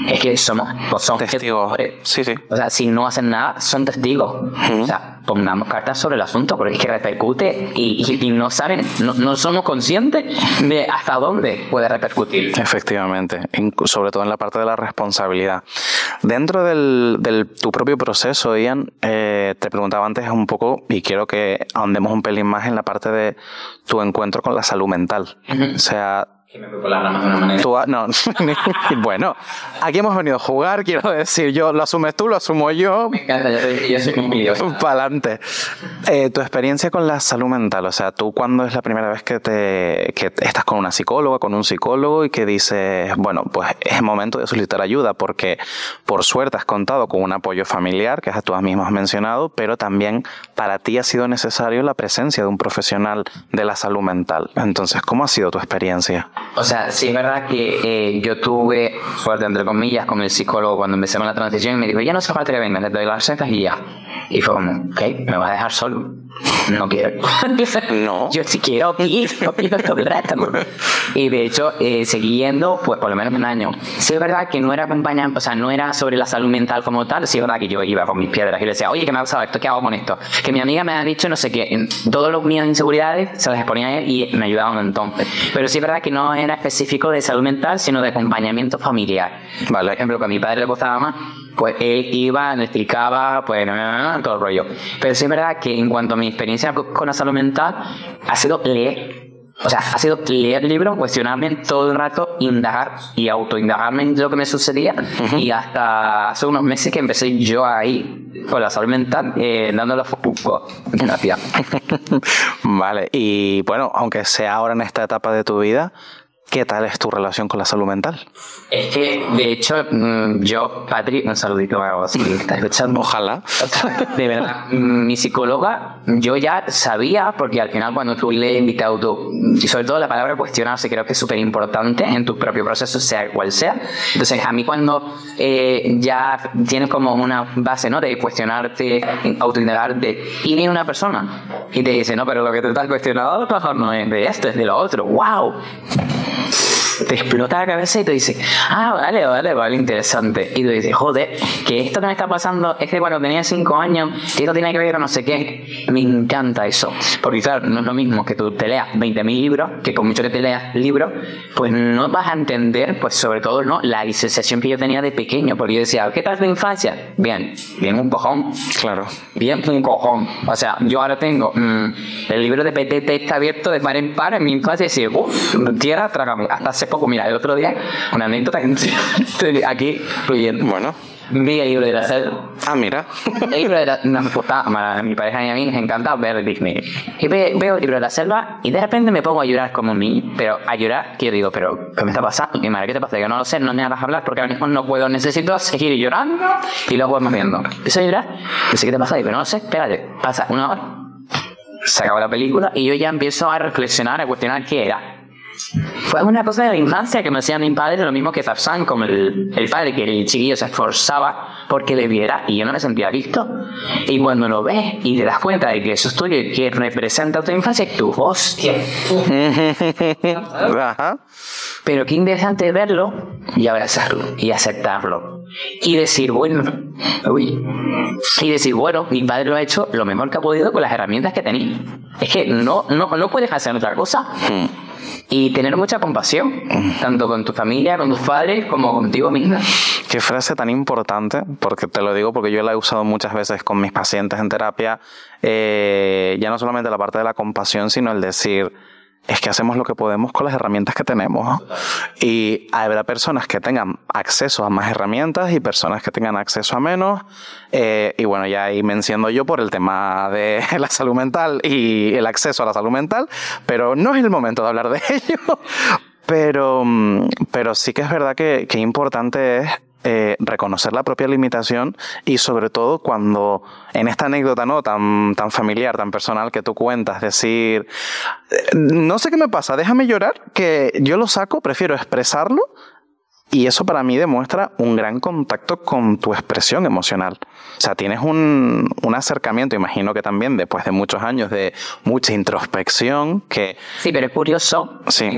Es que somos, pues son testigos. Sí, sí. O sea, si no hacen nada, son testigos. O sea, pongamos cartas sobre el asunto, porque es que repercute y, no saben, no, no, somos conscientes de hasta dónde puede repercutir. Efectivamente, sobre todo en la parte de la responsabilidad. Dentro del, del tu propio proceso, Ian, eh, te preguntaba antes un poco, y quiero que ahondemos un pelín más en la parte de tu encuentro con la salud mental. O sea, que me fui por de una manera. Tú, no, bueno, aquí hemos venido a jugar, quiero decir, yo lo asumes tú, lo asumo yo. Me encanta, yo, soy un Para adelante. Eh, tu experiencia con la salud mental, o sea, tú cuando es la primera vez que, te, que estás con una psicóloga, con un psicólogo y que dices, bueno, pues es momento de solicitar ayuda porque por suerte has contado con un apoyo familiar, que tú mismo has mencionado, pero también para ti ha sido necesario la presencia de un profesional de la salud mental. Entonces, ¿cómo ha sido tu experiencia? O sea, sí es verdad que eh, yo tuve suerte, entre comillas, con el psicólogo cuando empecé con la transición y me dijo, ya no hace falta que vengas, le doy las recetas y ya. Y fue como, ok, me vas a dejar solo. No quiero. no. Yo sí quiero ir, no quiero todo el Y de hecho, eh, seguí yendo, pues por lo menos un año. Sí es verdad que no era acompañante, o sea, no era sobre la salud mental como tal. Sí es verdad que yo iba con mis piedras y le decía, oye, ¿qué me ha pasado esto? ¿Qué hago con esto? Que mi amiga me ha dicho no sé qué. En todos los míos inseguridades se las exponía a él y me ayudaban entonces. Pero sí es verdad que no era específico de salud mental, sino de acompañamiento familiar. Vale. Por ejemplo, que a mi padre le costaba más, pues él iba, le explicaba, pues todo el rollo. Pero sí es verdad que en cuanto a mi experiencia con la salud mental, ha sido leer. O sea, ha sido leer libros, cuestionarme todo el rato, indagar y autoindagarme en lo que me sucedía. Y hasta hace unos meses que empecé yo ahí, con la salud mental, eh, dándole foco. Gracias. vale, y bueno, aunque sea ahora en esta etapa de tu vida, ¿Qué tal es tu relación con la salud mental? Es que, de hecho, mm, yo, Patri, un saludito a si estás escuchando. Ojalá. De verdad, mi psicóloga, yo ya sabía, porque al final cuando tú le invitado tú, y sobre todo la palabra cuestionarse, creo que es súper importante en tu propio proceso, sea cual sea. Entonces, a mí cuando eh, ya tienes como una base, ¿no? De cuestionarte, autoindagarte, y viene una persona y te dice, no, pero lo que te estás cuestionando a lo mejor no es de esto, es de lo otro. ¡Wow! Yeah. Te explota la cabeza y te dice, ah, vale, vale, vale, interesante. Y tú dices, joder, que esto que me está pasando es que cuando tenía 5 años, que esto tiene que ver con no sé qué. Me encanta eso. Porque claro, no es lo mismo que tú te leas 20.000 libros, que con mucho que te leas libros, pues no vas a entender, pues sobre todo, ¿no? La sensación que yo tenía de pequeño, porque yo decía, ¿qué tal tu infancia? Bien, bien un cojón. Claro. Bien un cojón. O sea, yo ahora tengo mm, el libro de PTT está abierto de par en par en mi infancia y decía, uff, tierra, trágame. Hasta hace poco, mira, el otro día, una anécdota que aquí fluyendo. Bueno. Vi el libro de la selva. Ah, mira. El libro de la nos gusta, a mi pareja y a mí nos encanta ver Disney. Y ve- veo el libro de la selva y de repente me pongo a llorar como un niño. Pero a llorar, que yo digo, pero ¿qué me está pasando? Mi madre, ¿qué te pasa? Yo no lo sé, no me hagas hablar porque ahora mismo no puedo, necesito seguir llorando y luego vamos viendo. Empiezo a llorar, no sé qué te pasa, digo, no lo sé, espérate, pasa una hora. Se acaba la película y yo ya empiezo a reflexionar, a cuestionar qué era. Fue una cosa de la infancia que me hacía mi padre, lo mismo que Tarzán, como el, el padre, que el chiquillo se esforzaba porque le viera y yo no me sentía visto. Y cuando lo ves y te das cuenta de que eso es tuyo y que representa tu infancia, tú, hostia. Ajá. Pero qué interesante verlo y abrazarlo y aceptarlo. Y decir, bueno, uy. Y decir, bueno, mi padre lo ha hecho lo mejor que ha podido con las herramientas que tenía. Es que no, no, no puedes hacer otra cosa. Y tener mucha compasión, tanto con tu familia, con tus padres, como contigo misma. Qué frase tan importante, porque te lo digo porque yo la he usado muchas veces con mis pacientes en terapia, eh, ya no solamente la parte de la compasión, sino el decir, es que hacemos lo que podemos con las herramientas que tenemos. Y habrá personas que tengan acceso a más herramientas y personas que tengan acceso a menos. Eh, y bueno, ya ahí me enciendo yo por el tema de la salud mental y el acceso a la salud mental, pero no es el momento de hablar de ello. Pero, mm, pero sí que es verdad que, que importante es eh, reconocer la propia limitación y sobre todo cuando en esta anécdota no tan, tan familiar, tan personal que tú cuentas, decir, eh, no sé qué me pasa, déjame llorar, que yo lo saco, prefiero expresarlo y eso para mí demuestra un gran contacto con tu expresión emocional. O sea, tienes un, un acercamiento, imagino que también después de muchos años de mucha introspección, que Sí, pero es curioso, Sí.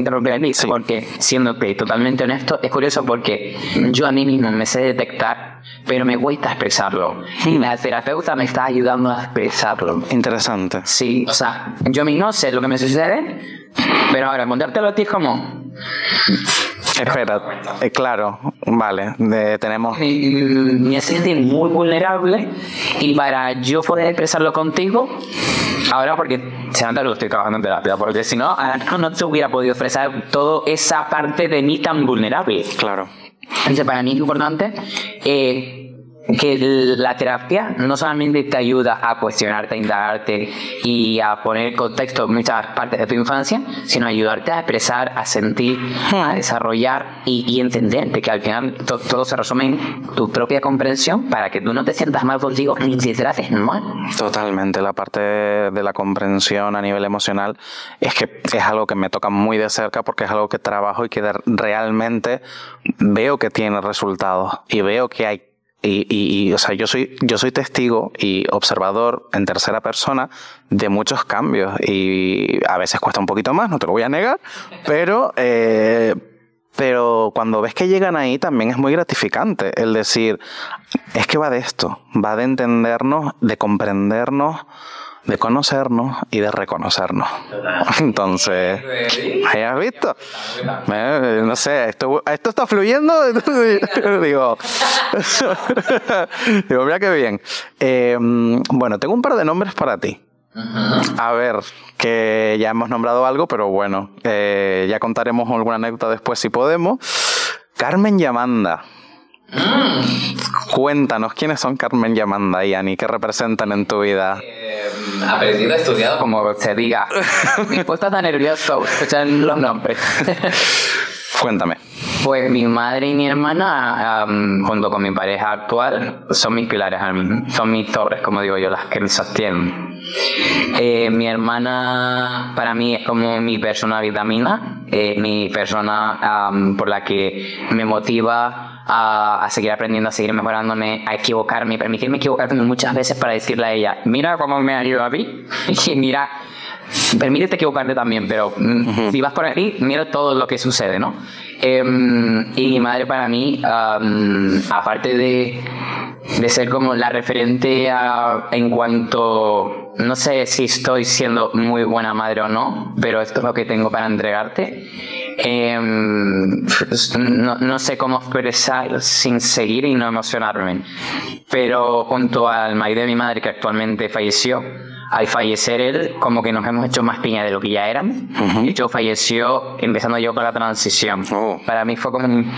Sí. porque siendo que totalmente honesto, es curioso porque yo a mí mismo me sé detectar, pero me cuesta expresarlo. Y la terapeuta me está ayudando a expresarlo. interesante. Sí, o sea, yo a mí no sé lo que me sucede, pero ahora montártelo a ti es como... Espera, eh, claro, vale, de- tenemos... Me sentir muy vulnerable y para yo poder expresarlo contigo, ahora porque se nota que estoy trabajando en terapia, porque si no, no te hubiera podido expresar toda esa parte de mí tan vulnerable. Claro. Entonces, para mí es importante eh, que la terapia no solamente te ayuda a cuestionarte, a indagarte y a poner en contexto muchas partes de tu infancia, sino ayudarte a expresar, a sentir, a desarrollar y, y entenderte que al final to- todo se resume en tu propia comprensión para que tú no te sientas mal contigo ni te trates mal. Totalmente, la parte de la comprensión a nivel emocional es que es algo que me toca muy de cerca porque es algo que trabajo y que realmente veo que tiene resultados y veo que hay y, o sea, yo soy, yo soy testigo y observador en tercera persona de muchos cambios y a veces cuesta un poquito más, no te lo voy a negar, pero, eh, pero cuando ves que llegan ahí también es muy gratificante el decir, es que va de esto, va de entendernos, de comprendernos, de conocernos y de reconocernos. Entonces, ¿ahí has visto? No sé, esto, esto está fluyendo. digo, digo, mira qué bien. Eh, bueno, tengo un par de nombres para ti. A ver, que ya hemos nombrado algo, pero bueno, eh, ya contaremos alguna anécdota después si podemos. Carmen y Amanda. Cuéntanos quiénes son Carmen y Amanda y Ani, qué representan en tu vida. Aprendido, estudiado, como se diga. Mi esposa está nervioso, escuchan los nombres. Cuéntame. Pues mi madre y mi hermana, junto con mi pareja actual, son mis pilares, am, son mis torres, como digo yo, las que me sostienen. Eh, mi hermana para mí es como mi persona vitamina, eh, mi persona por la que me motiva a, a seguir aprendiendo, a seguir mejorándome, a equivocarme, permitirme equivocarme muchas veces para decirle a ella, mira cómo me ayuda a mí y mira permítete equivocarte también, pero mm, si vas por ahí, mira todo lo que sucede, ¿no? Em, y mi madre para mí, aparte de, de, ser como la referente en cuanto, no sé si estoy siendo muy buena madre o no, pero esto es lo que tengo para entregarte. Em, no, no, sé cómo expresar sin seguir y no emocionarme, pero junto al marido de mi madre que actualmente falleció, al fallecer él, como que nos hemos hecho más piña de lo que ya eran. Y yo falleció empezando yo con la transición. Oh. Para mí fue como un...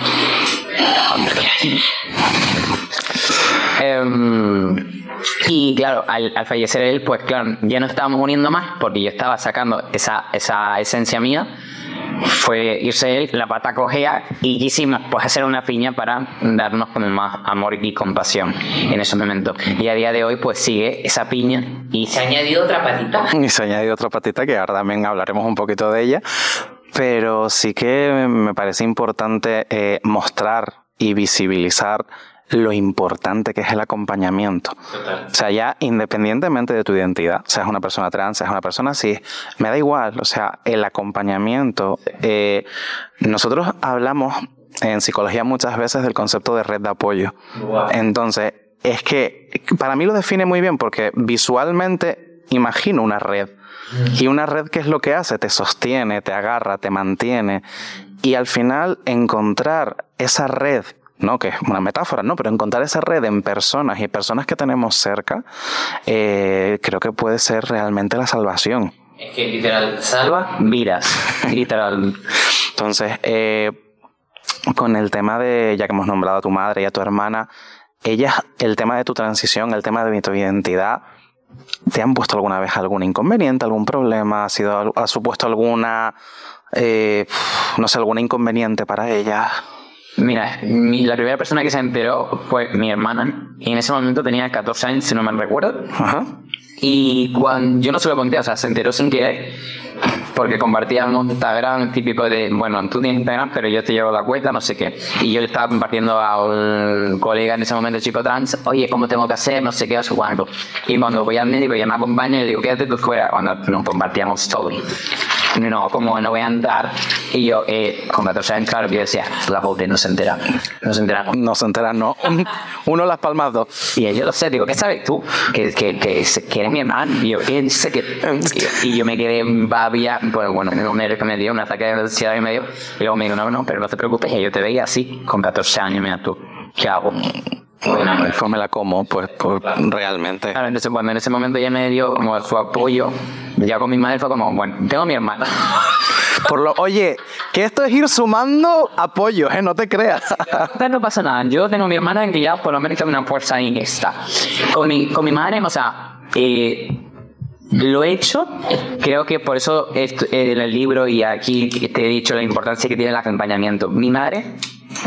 Em, y claro, al, fallecer él, pues claro, ya no estábamos uniendo más porque yo estaba sacando esa, esa esencia mía fue irse él, la pata cogea y quisimos pues hacer una piña para darnos con más amor y compasión en ese momento. Y a día de hoy pues sigue esa piña y se ha añadido otra patita. Y se ha añadido otra patita que ahora también hablaremos un poquito de ella. Pero sí que me parece importante eh, mostrar y visibilizar lo importante que es el acompañamiento. O sea, ya independientemente de tu identidad, seas una persona trans, seas una persona así, me da igual. O sea, el acompañamiento. Eh, nosotros hablamos en psicología muchas veces del concepto de red de apoyo. Entonces, es que para mí lo define muy bien porque visualmente imagino una red. Y una red, ¿qué es lo que hace? Te sostiene, te agarra, te mantiene. Y al final encontrar esa red ¿no? Que es una metáfora, ¿no? Pero encontrar esa red en personas y personas que tenemos cerca, eh, creo que puede ser realmente la salvación. Es que literal, salva vidas, literal. Entonces, eh, con el tema de, ya que hemos nombrado a tu madre y a tu hermana, ellas, el tema de tu transición, el tema de tu identidad, ¿te han puesto alguna vez algún inconveniente, algún problema? ¿Ha, sido, ha supuesto alguna, eh, no sé, alguna inconveniente para ellas? Mira, la primera persona que se enteró fue mi hermana. Y en ese momento tenía 14 años, si no me recuerdo. Ajá. Y cuando yo no se lo conté, o sea, se enteró sin que porque compartíamos Instagram típico de, bueno, tú tienes Instagram, pero yo te llevo la cuenta, no sé qué. Y yo le estaba compartiendo a un colega en ese momento, chico trans, oye, ¿cómo tengo que hacer? No sé qué, o sé cuánto. Y cuando voy al médico y me acompaña, le digo, quédate tú fuera, cuando nos compartíamos todo no, como no voy a andar. Y yo, eh, con 14 años, claro, yo decía, la pobre no se entera, no se entera. No, se entera, no. Uno las palmas dos. Y yo lo sé, digo, ¿qué sabes tú? Que, que, que, que eres mi hermano. Y yo, ¿qué sé que y, yo me quedé babia, pues bueno, me, me dio un ataque de ansiedad y medio. Y luego me dijo, no, no, pero no te preocupes, yo te veía así, con 14 años, mira tú, ¿qué hago? Bueno, me la como, pues, pues realmente. Claro, entonces cuando en ese momento ya me dio como su apoyo, ya con mi madre fue como, bueno, tengo a mi hermana. Por lo, oye, que esto es ir sumando apoyo, ¿eh? No te creas. no pasa nada. Yo tengo a mi hermana en que ya por lo menos tengo una fuerza en esta. Con mi, con mi madre, o sea, eh, lo he hecho, creo que por eso en el libro y aquí te he dicho la importancia que tiene el acompañamiento. Mi madre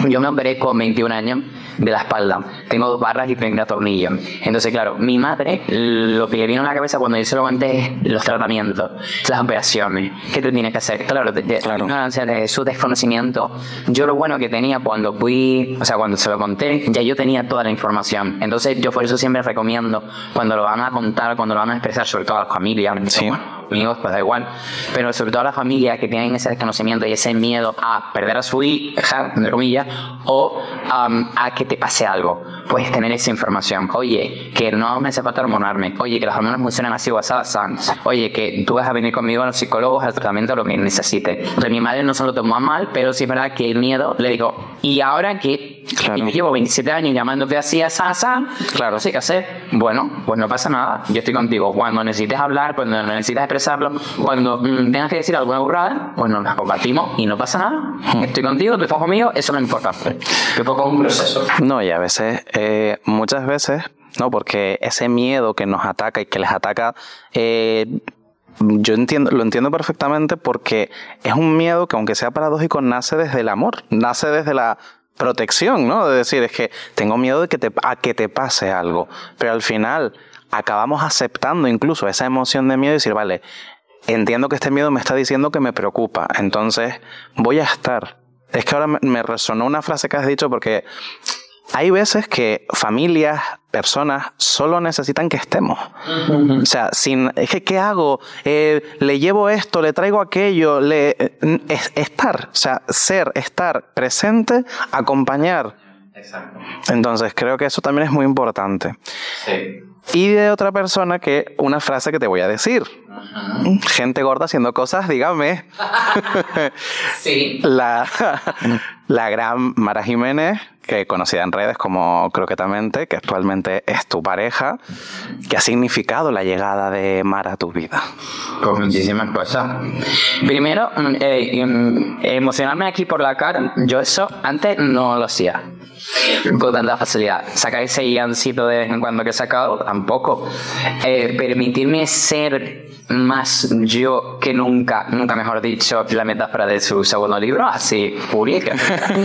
yo me operé con 21 años de la espalda. Tengo dos barras y 30 tornillos. Entonces, claro, mi madre, lo que le vino a la cabeza cuando yo se lo conté es los tratamientos, las operaciones, ¿qué tú tienes que hacer? Claro, de, claro. de su desconocimiento. Yo lo bueno que tenía cuando fui, o sea, cuando se lo conté, ya yo tenía toda la información. Entonces, yo por eso siempre recomiendo, cuando lo van a contar, cuando lo van a expresar, sobre todo a las familias, sí amigos, pues da igual. Pero sobre todo a las familias que tienen ese desconocimiento y ese miedo a perder a su hija, entre comillas, o a que te pase algo. Puedes tener esa información. Oye, que no me hace falta hormonarme. Oye, que las hormonas funcionan así o así. Oye, que tú vas a venir conmigo a los psicólogos al tratamiento lo que necesites. De mi madre no se lo tomó mal, pero sí es verdad que el miedo le digo, y ahora que Claro. Y yo llevo 27 años llamándote así a Sasa. Claro. Qué hacer. Bueno, pues no pasa nada. Yo estoy contigo. Cuando necesites hablar, cuando necesites expresarlo, cuando mm, tengas que decir alguna burrada, pues nos la compartimos y no pasa nada. Hmm. Estoy contigo, tú estás conmigo, eso no importa. Yo poco un proceso. No, y a veces, eh, muchas veces, no, porque ese miedo que nos ataca y que les ataca, eh, yo entiendo, lo entiendo perfectamente porque es un miedo que aunque sea paradójico, nace desde el amor, nace desde la protección, ¿no? De decir, es que tengo miedo de que te, a que te pase algo. Pero al final acabamos aceptando incluso esa emoción de miedo y decir, vale, entiendo que este miedo me está diciendo que me preocupa, entonces voy a estar. Es que ahora me resonó una frase que has dicho porque hay veces que familias, personas, solo necesitan que estemos. O sea, sin, es que, ¿qué hago? Eh, le llevo esto, le traigo aquello, le, es, estar, o sea, ser, estar presente, acompañar. Exacto. Entonces, creo que eso también es muy importante. Sí. Y de otra persona que una frase que te voy a decir. Gente gorda haciendo cosas, dígame. sí. La, la gran Mara Jiménez, que conocida en redes como Croquetamente, que actualmente es tu pareja. ¿Qué ha significado la llegada de Mara a tu vida? Pues muchísimas cosas. Primero, eh, em, emocionarme aquí por la cara, yo eso antes no lo hacía con tanta facilidad. Sacar ese guiancito de vez en cuando que he sacado, tampoco. Eh, permitirme ser más yo que nunca, nunca mejor dicho, la metáfora de su segundo libro, así, pública.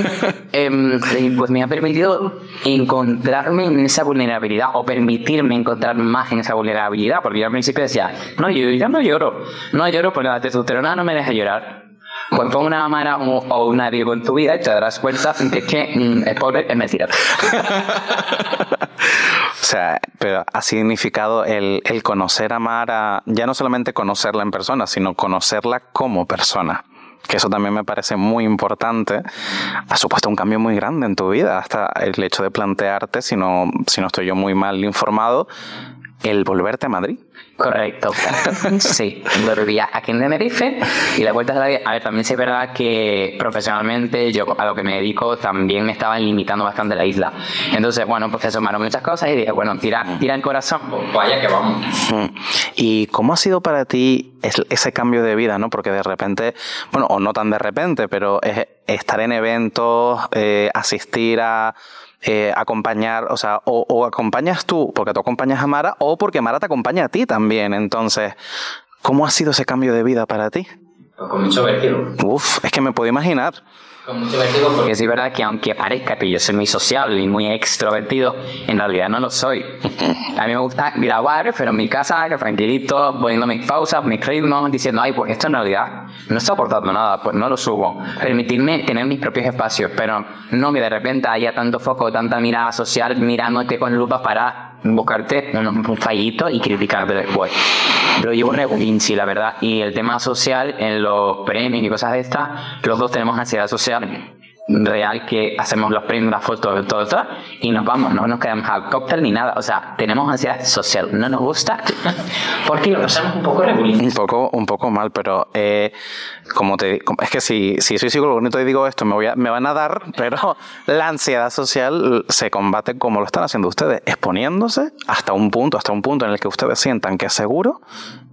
eh, pues me ha permitido encontrarme en esa vulnerabilidad o permitirme encontrarme más en esa vulnerabilidad, porque yo al principio decía, no, yo ya no lloro, no lloro porque la testosterona no me deja llorar pues pon una Mara o, una Diego en tu vida y te darás cuenta de que mm, es pobre es mentira. o sea, pero ha significado el, el conocer a Mara, ya no solamente conocerla en persona, sino conocerla como persona que eso también me parece muy importante, ha supuesto un cambio muy grande en tu vida, hasta el hecho de plantearte, si no, si no estoy yo muy mal informado, el volverte a Madrid. Correcto, sí. Volvía aquí en Tenerife y la vuelta de la vida. A ver, también sí es verdad que profesionalmente yo a lo que me dedico también me estaban limitando bastante la isla. Entonces, bueno, pues se sumaron muchas cosas y dije, bueno, tira, tira el corazón, pues vaya que vamos. ¿Y cómo ha sido para ti ese cambio de vida, no? Porque de repente, bueno, o no tan de repente, pero es estar en eventos, eh, asistir a eh, acompañar, o sea, o, acompañas tú porque tú acompañas a Mara o porque Mara te acompaña a ti también. Entonces, ¿cómo ha sido ese cambio de vida para ti? Pues con mucho vértigo. Uf, es que me puedo imaginar. Con mucho vértigo porque es verdad que aunque parezca que yo soy muy sociable y muy extrovertido, en realidad no lo soy. A mí me gusta grabar, pero en mi casa, tranquilito, poniendo mis pausas, mis ritmos, diciendo, ay, pues esto en realidad no está aportando nada, pues no lo subo. Permitirme tener mis propios espacios, pero no que de repente haya tanto foco, tanta mirada social mirándote con lupa para buscarte un fallito y criticarte después. Pero un sí, la verdad. Y el tema social, en los premios y cosas de estas, los dos tenemos ansiedad social real que hacemos los premios, las fotos, todo esto, y nos vamos, no nos quedamos al cóctel ni nada. O sea, tenemos ansiedad social, no nos gusta, porque lo pasamos un poco regulín. Un poco, un poco mal, pero eh, como te es que si, si soy psicólogo bonito y digo esto, me, voy a, me van a dar, pero la ansiedad social se combate como lo están haciendo ustedes, exponiéndose hasta un punto, hasta un punto en el que ustedes sientan que es seguro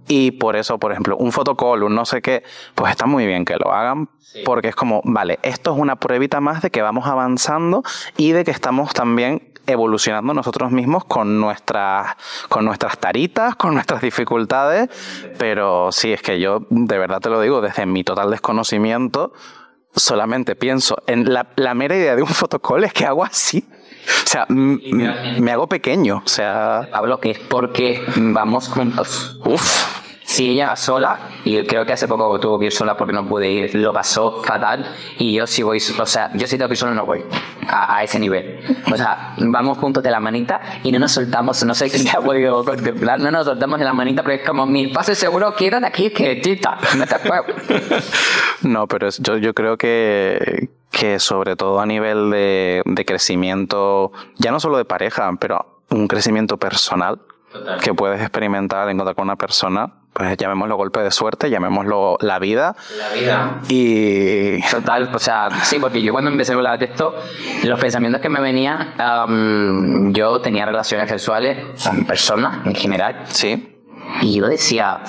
y por eso, por ejemplo, un fotocall, un no sé qué, pues está muy bien que lo hagan, porque es como, vale, esto es una pruebita más de que vamos avanzando y de que estamos también evolucionando nosotros mismos con nuestras, con nuestras taritas, con nuestras dificultades, pero sí, es que yo de verdad te lo digo, desde mi total desconocimiento, solamente pienso en la, la mera idea de un fotocall, es que hago así. O sea, me hago pequeño. O sea. Hablo que es porque vamos juntos. Uf. Si ella va sola, y creo que hace poco tuvo que ir sola porque no pude ir, lo pasó fatal. Y yo si voy, o sea, yo si tengo que ir solo no voy a, ese nivel. O sea, vamos juntos de la manita y no nos soltamos. No sé si ha podido contemplar, no nos soltamos de la manita porque es como mi pase seguro, quédate aquí, que tita, no te No, pero yo, yo creo que que sobre todo a nivel de, crecimiento, ya no solo de pareja, pero un crecimiento personal que puedes experimentar, encontrar con una persona, pues llamémoslo golpe de suerte, llamémoslo la vida. La vida. Y. Total, o sea, sí, porque yo cuando empecé a hablar de esto, los pensamientos que me venían, yo tenía relaciones sexuales con personas en general. Sí. Y yo decía,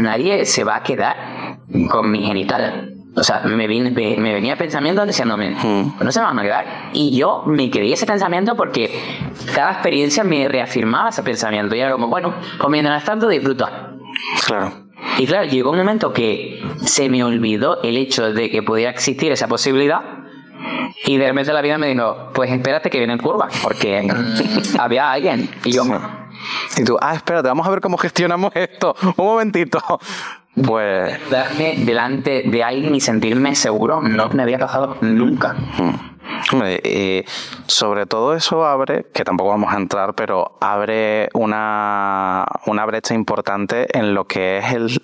nadie se va a quedar con mi genital. O sea, me, me venía pensamiento diciéndome, pues no se me van a quedar. Y yo me quedé ese pensamiento porque cada experiencia me reafirmaba ese pensamiento. Y era como, bueno, pues mientras tanto disfruta. Claro. Y claro, llegó un momento que se me olvidó el hecho de que pudiera existir esa posibilidad. Y de repente la vida me dijo, pues espérate que viene en curva, porque había alguien. Y yo, y tú, ah, espérate, vamos a ver cómo gestionamos esto. Un momentito. Pues. Darme delante de alguien y sentirme seguro no me había pasado nunca. Hmm. Hombre, sobre todo eso abre, que tampoco vamos a entrar, pero abre una, una brecha importante en lo que es el.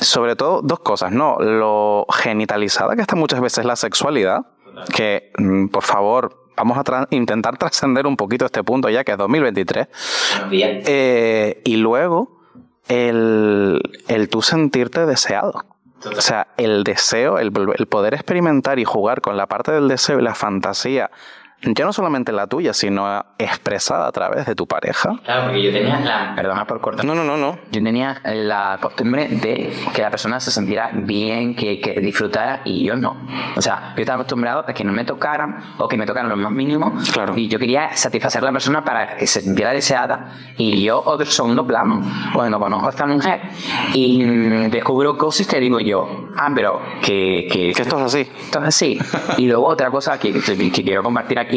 Sobre todo dos cosas, ¿no? Lo genitalizada que está muchas veces la sexualidad, que mm, por favor vamos a intentar trascender un poquito este punto ya que es 2023. Eh, y luego el, el tú sentirte deseado. O sea, el deseo, el, el, poder experimentar y jugar con la parte del deseo y la fantasía ya no solamente la tuya, sino expresada a través de tu pareja. Claro, porque yo tenía la. Perdona por cortar. No, no, no, no. Yo tenía la costumbre de que la persona se sintiera bien, que, que disfrutara y yo no. O sea, yo estaba acostumbrado a que no me tocaran o que me tocaran lo más mínimo. Claro. Y yo quería satisfacer a la persona para que se sintiera deseada. Y yo, otro segundo plano, bueno, conozco a esta mujer y descubro cosas que digo yo, ah, pero que. Que, que esto es así. Esto es así. y luego otra cosa que, que quiero compartir aquí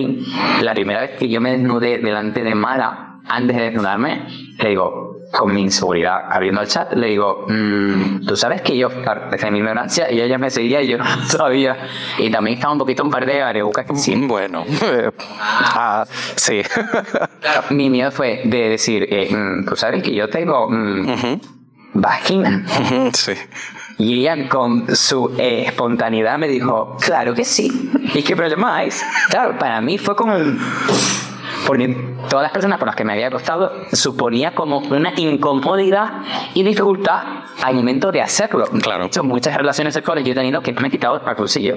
la primera vez que yo me desnudé delante de Mara, antes de desnudarme, le digo, con mi inseguridad, abriendo el chat, le digo, mm, tú sabes que yo, desde mi ignorancia, y ella me seguía y yo no sabía. Y también estaba un poquito en par de areucas que sí. Bueno, ah, sí. claro, mi miedo fue de decir, eh, mm, tú sabes que yo tengo mm, vagina. sí. Y ella con su eh, espontaneidad me dijo, claro que sí. ¿Y qué problema hay? Claro, para mí fue como... Porque todas las personas con las que me había acostado suponía como una incomodidad y dificultad al momento de hacerlo. Claro. Muchas relaciones sexuales yo he tenido que me he quitado el calzoncillo.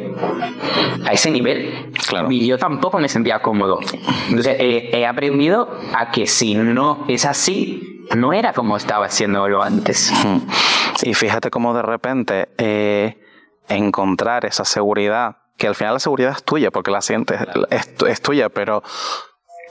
A ese nivel. Claro. Y yo tampoco me sentía cómodo. Entonces he aprendido a que si no es así, no era como estaba haciéndolo antes. Y fíjate cómo de repente eh, encontrar esa seguridad, que al final la seguridad es tuya porque la sientes, es tuya, pero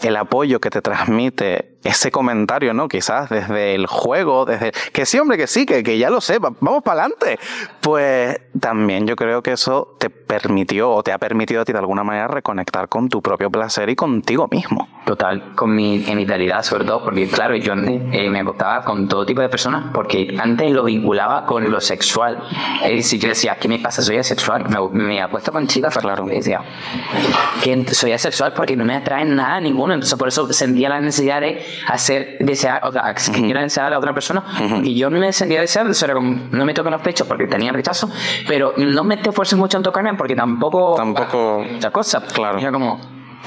el apoyo que te transmite ese comentario, ¿no? Quizás desde el juego, desde que sí, hombre, que sí, que, que ya lo sé, vamos para adelante. Pues también yo creo que eso te permitió o te ha permitido a ti de alguna manera reconectar con tu propio placer y contigo mismo. Total, con mi genitalidad sobre todo, porque claro, yo eh, me acostaba con todo tipo de personas porque antes lo vinculaba con lo sexual. Es decir, yo decía, ¿qué me pasa? Soy asexual. Me, me apuesto con chicas, claro. decía, que soy asexual porque no me atraen nada ninguno. Entonces por eso sentía la necesidad de hacer desear, o sea, que quiera desear a otra persona. Y yo no me sentía como, no me tocan los pechos porque tenía rechazo, pero no me te esfuerces mucho en tocarme porque tampoco. Tampoco. Muchas cosas. Claro. Era como,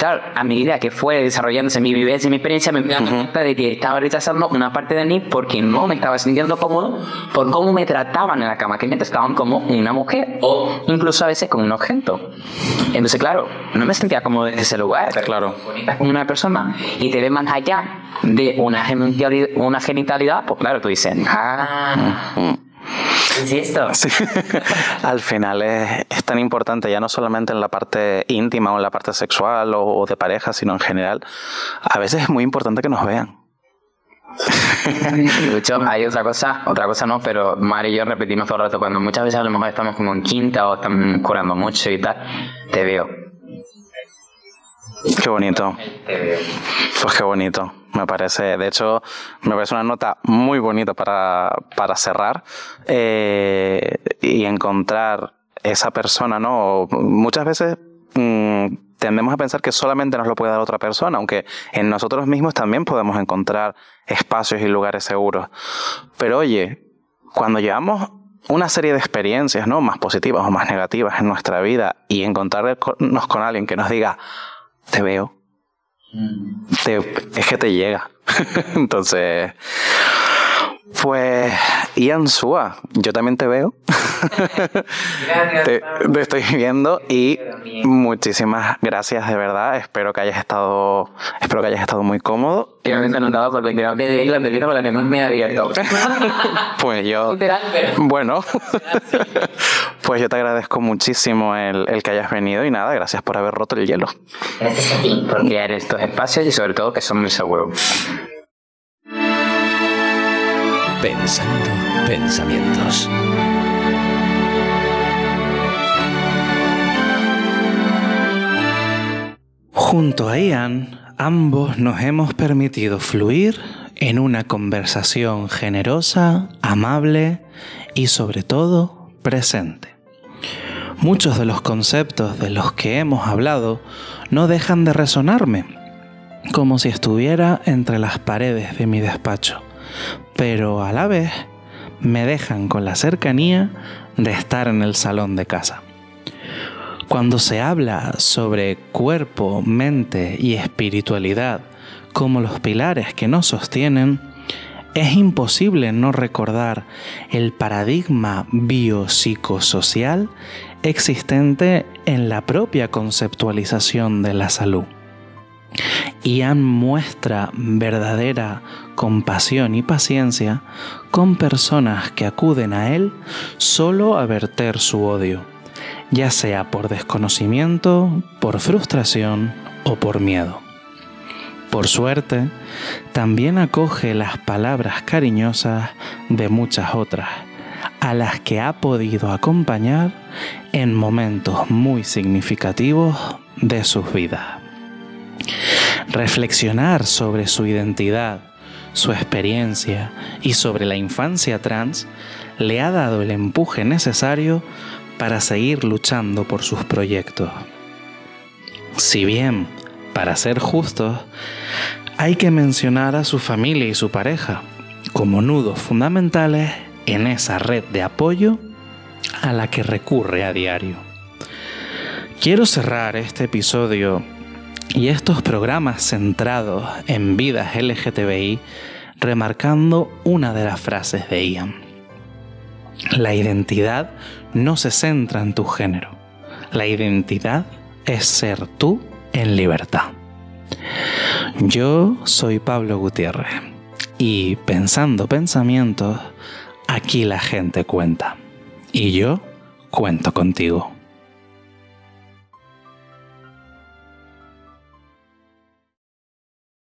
claro, a medida que fue desarrollándose mi vivencia y mi experiencia, me di cuenta de que estaba rechazando una parte de mí porque no me estaba sintiendo cómodo por cómo me trataban en la cama, que me trataban como una mujer o incluso a veces como un objeto. Entonces, claro, no me sentía cómodo en ese lugar. Claro. Con una persona y te ve más allá de una genitalidad, una genitalidad pues claro, tú dices, ah. Esto? Al final es, tan importante, ya no solamente en la parte íntima o en la parte sexual o, de pareja, sino en general. A veces es muy importante que nos vean. De hecho, hay otra cosa, otra cosa no, pero Mari y yo repetimos todo el rato, cuando muchas veces a lo mejor estamos como en quinta o estamos curando mucho y tal, te veo. Qué bonito. Pues qué bonito me parece, de hecho, me parece una nota muy bonita para, para cerrar eh, y encontrar esa persona, ¿no? Muchas veces mm, tendemos a pensar que solamente nos lo puede dar otra persona, aunque en nosotros mismos también podemos encontrar espacios y lugares seguros. Pero oye, cuando llevamos una serie de experiencias, ¿no? Más positivas o más negativas en nuestra vida y encontrarnos con alguien que nos diga, te veo, es que te llega. Entonces, pues, Ian Sua, yo también te veo. te, estoy viendo y muchísimas gracias de verdad. Espero que hayas estado, espero que hayas estado muy cómodo. Pues yo, bueno, pues yo te agradezco muchísimo el, el, que hayas venido y nada, gracias por haber roto el hielo. Gracias a ti por crear estos espacios y sobre todo que son muy seguros. Pensando pensamientos. Junto a Ian, ambos nos hemos permitido fluir en una conversación generosa, amable y sobre todo presente. Muchos de los conceptos de los que hemos hablado no dejan de resonarme, como si estuviera entre las paredes de mi despacho, pero a la vez me dejan con la cercanía de estar en el salón de casa. Cuando se habla sobre cuerpo, mente y espiritualidad como los pilares que nos sostienen, es imposible no recordar el paradigma biopsicosocial existente en la propia conceptualización de la salud. Ian muestra verdadera compasión y paciencia con personas que acuden a él solo a verter su odio, ya sea por desconocimiento, por frustración o por miedo. Por suerte, también acoge las palabras cariñosas de muchas otras, a las que ha podido acompañar en momentos muy significativos de sus vidas. Reflexionar sobre su identidad, su experiencia y sobre la infancia trans le ha dado el empuje necesario para seguir luchando por sus proyectos. Si bien para ser justos, hay que mencionar a su familia y su pareja como nudos fundamentales en esa red de apoyo a la que recurre a diario. Quiero cerrar este episodio y estos programas centrados en vidas LGTBI remarcando una de las frases de Ian. La identidad no se centra en tu género. La identidad es ser tú en libertad. Yo soy Pablo Gutiérrez y pensando pensamientos, aquí la gente cuenta. Y yo cuento contigo.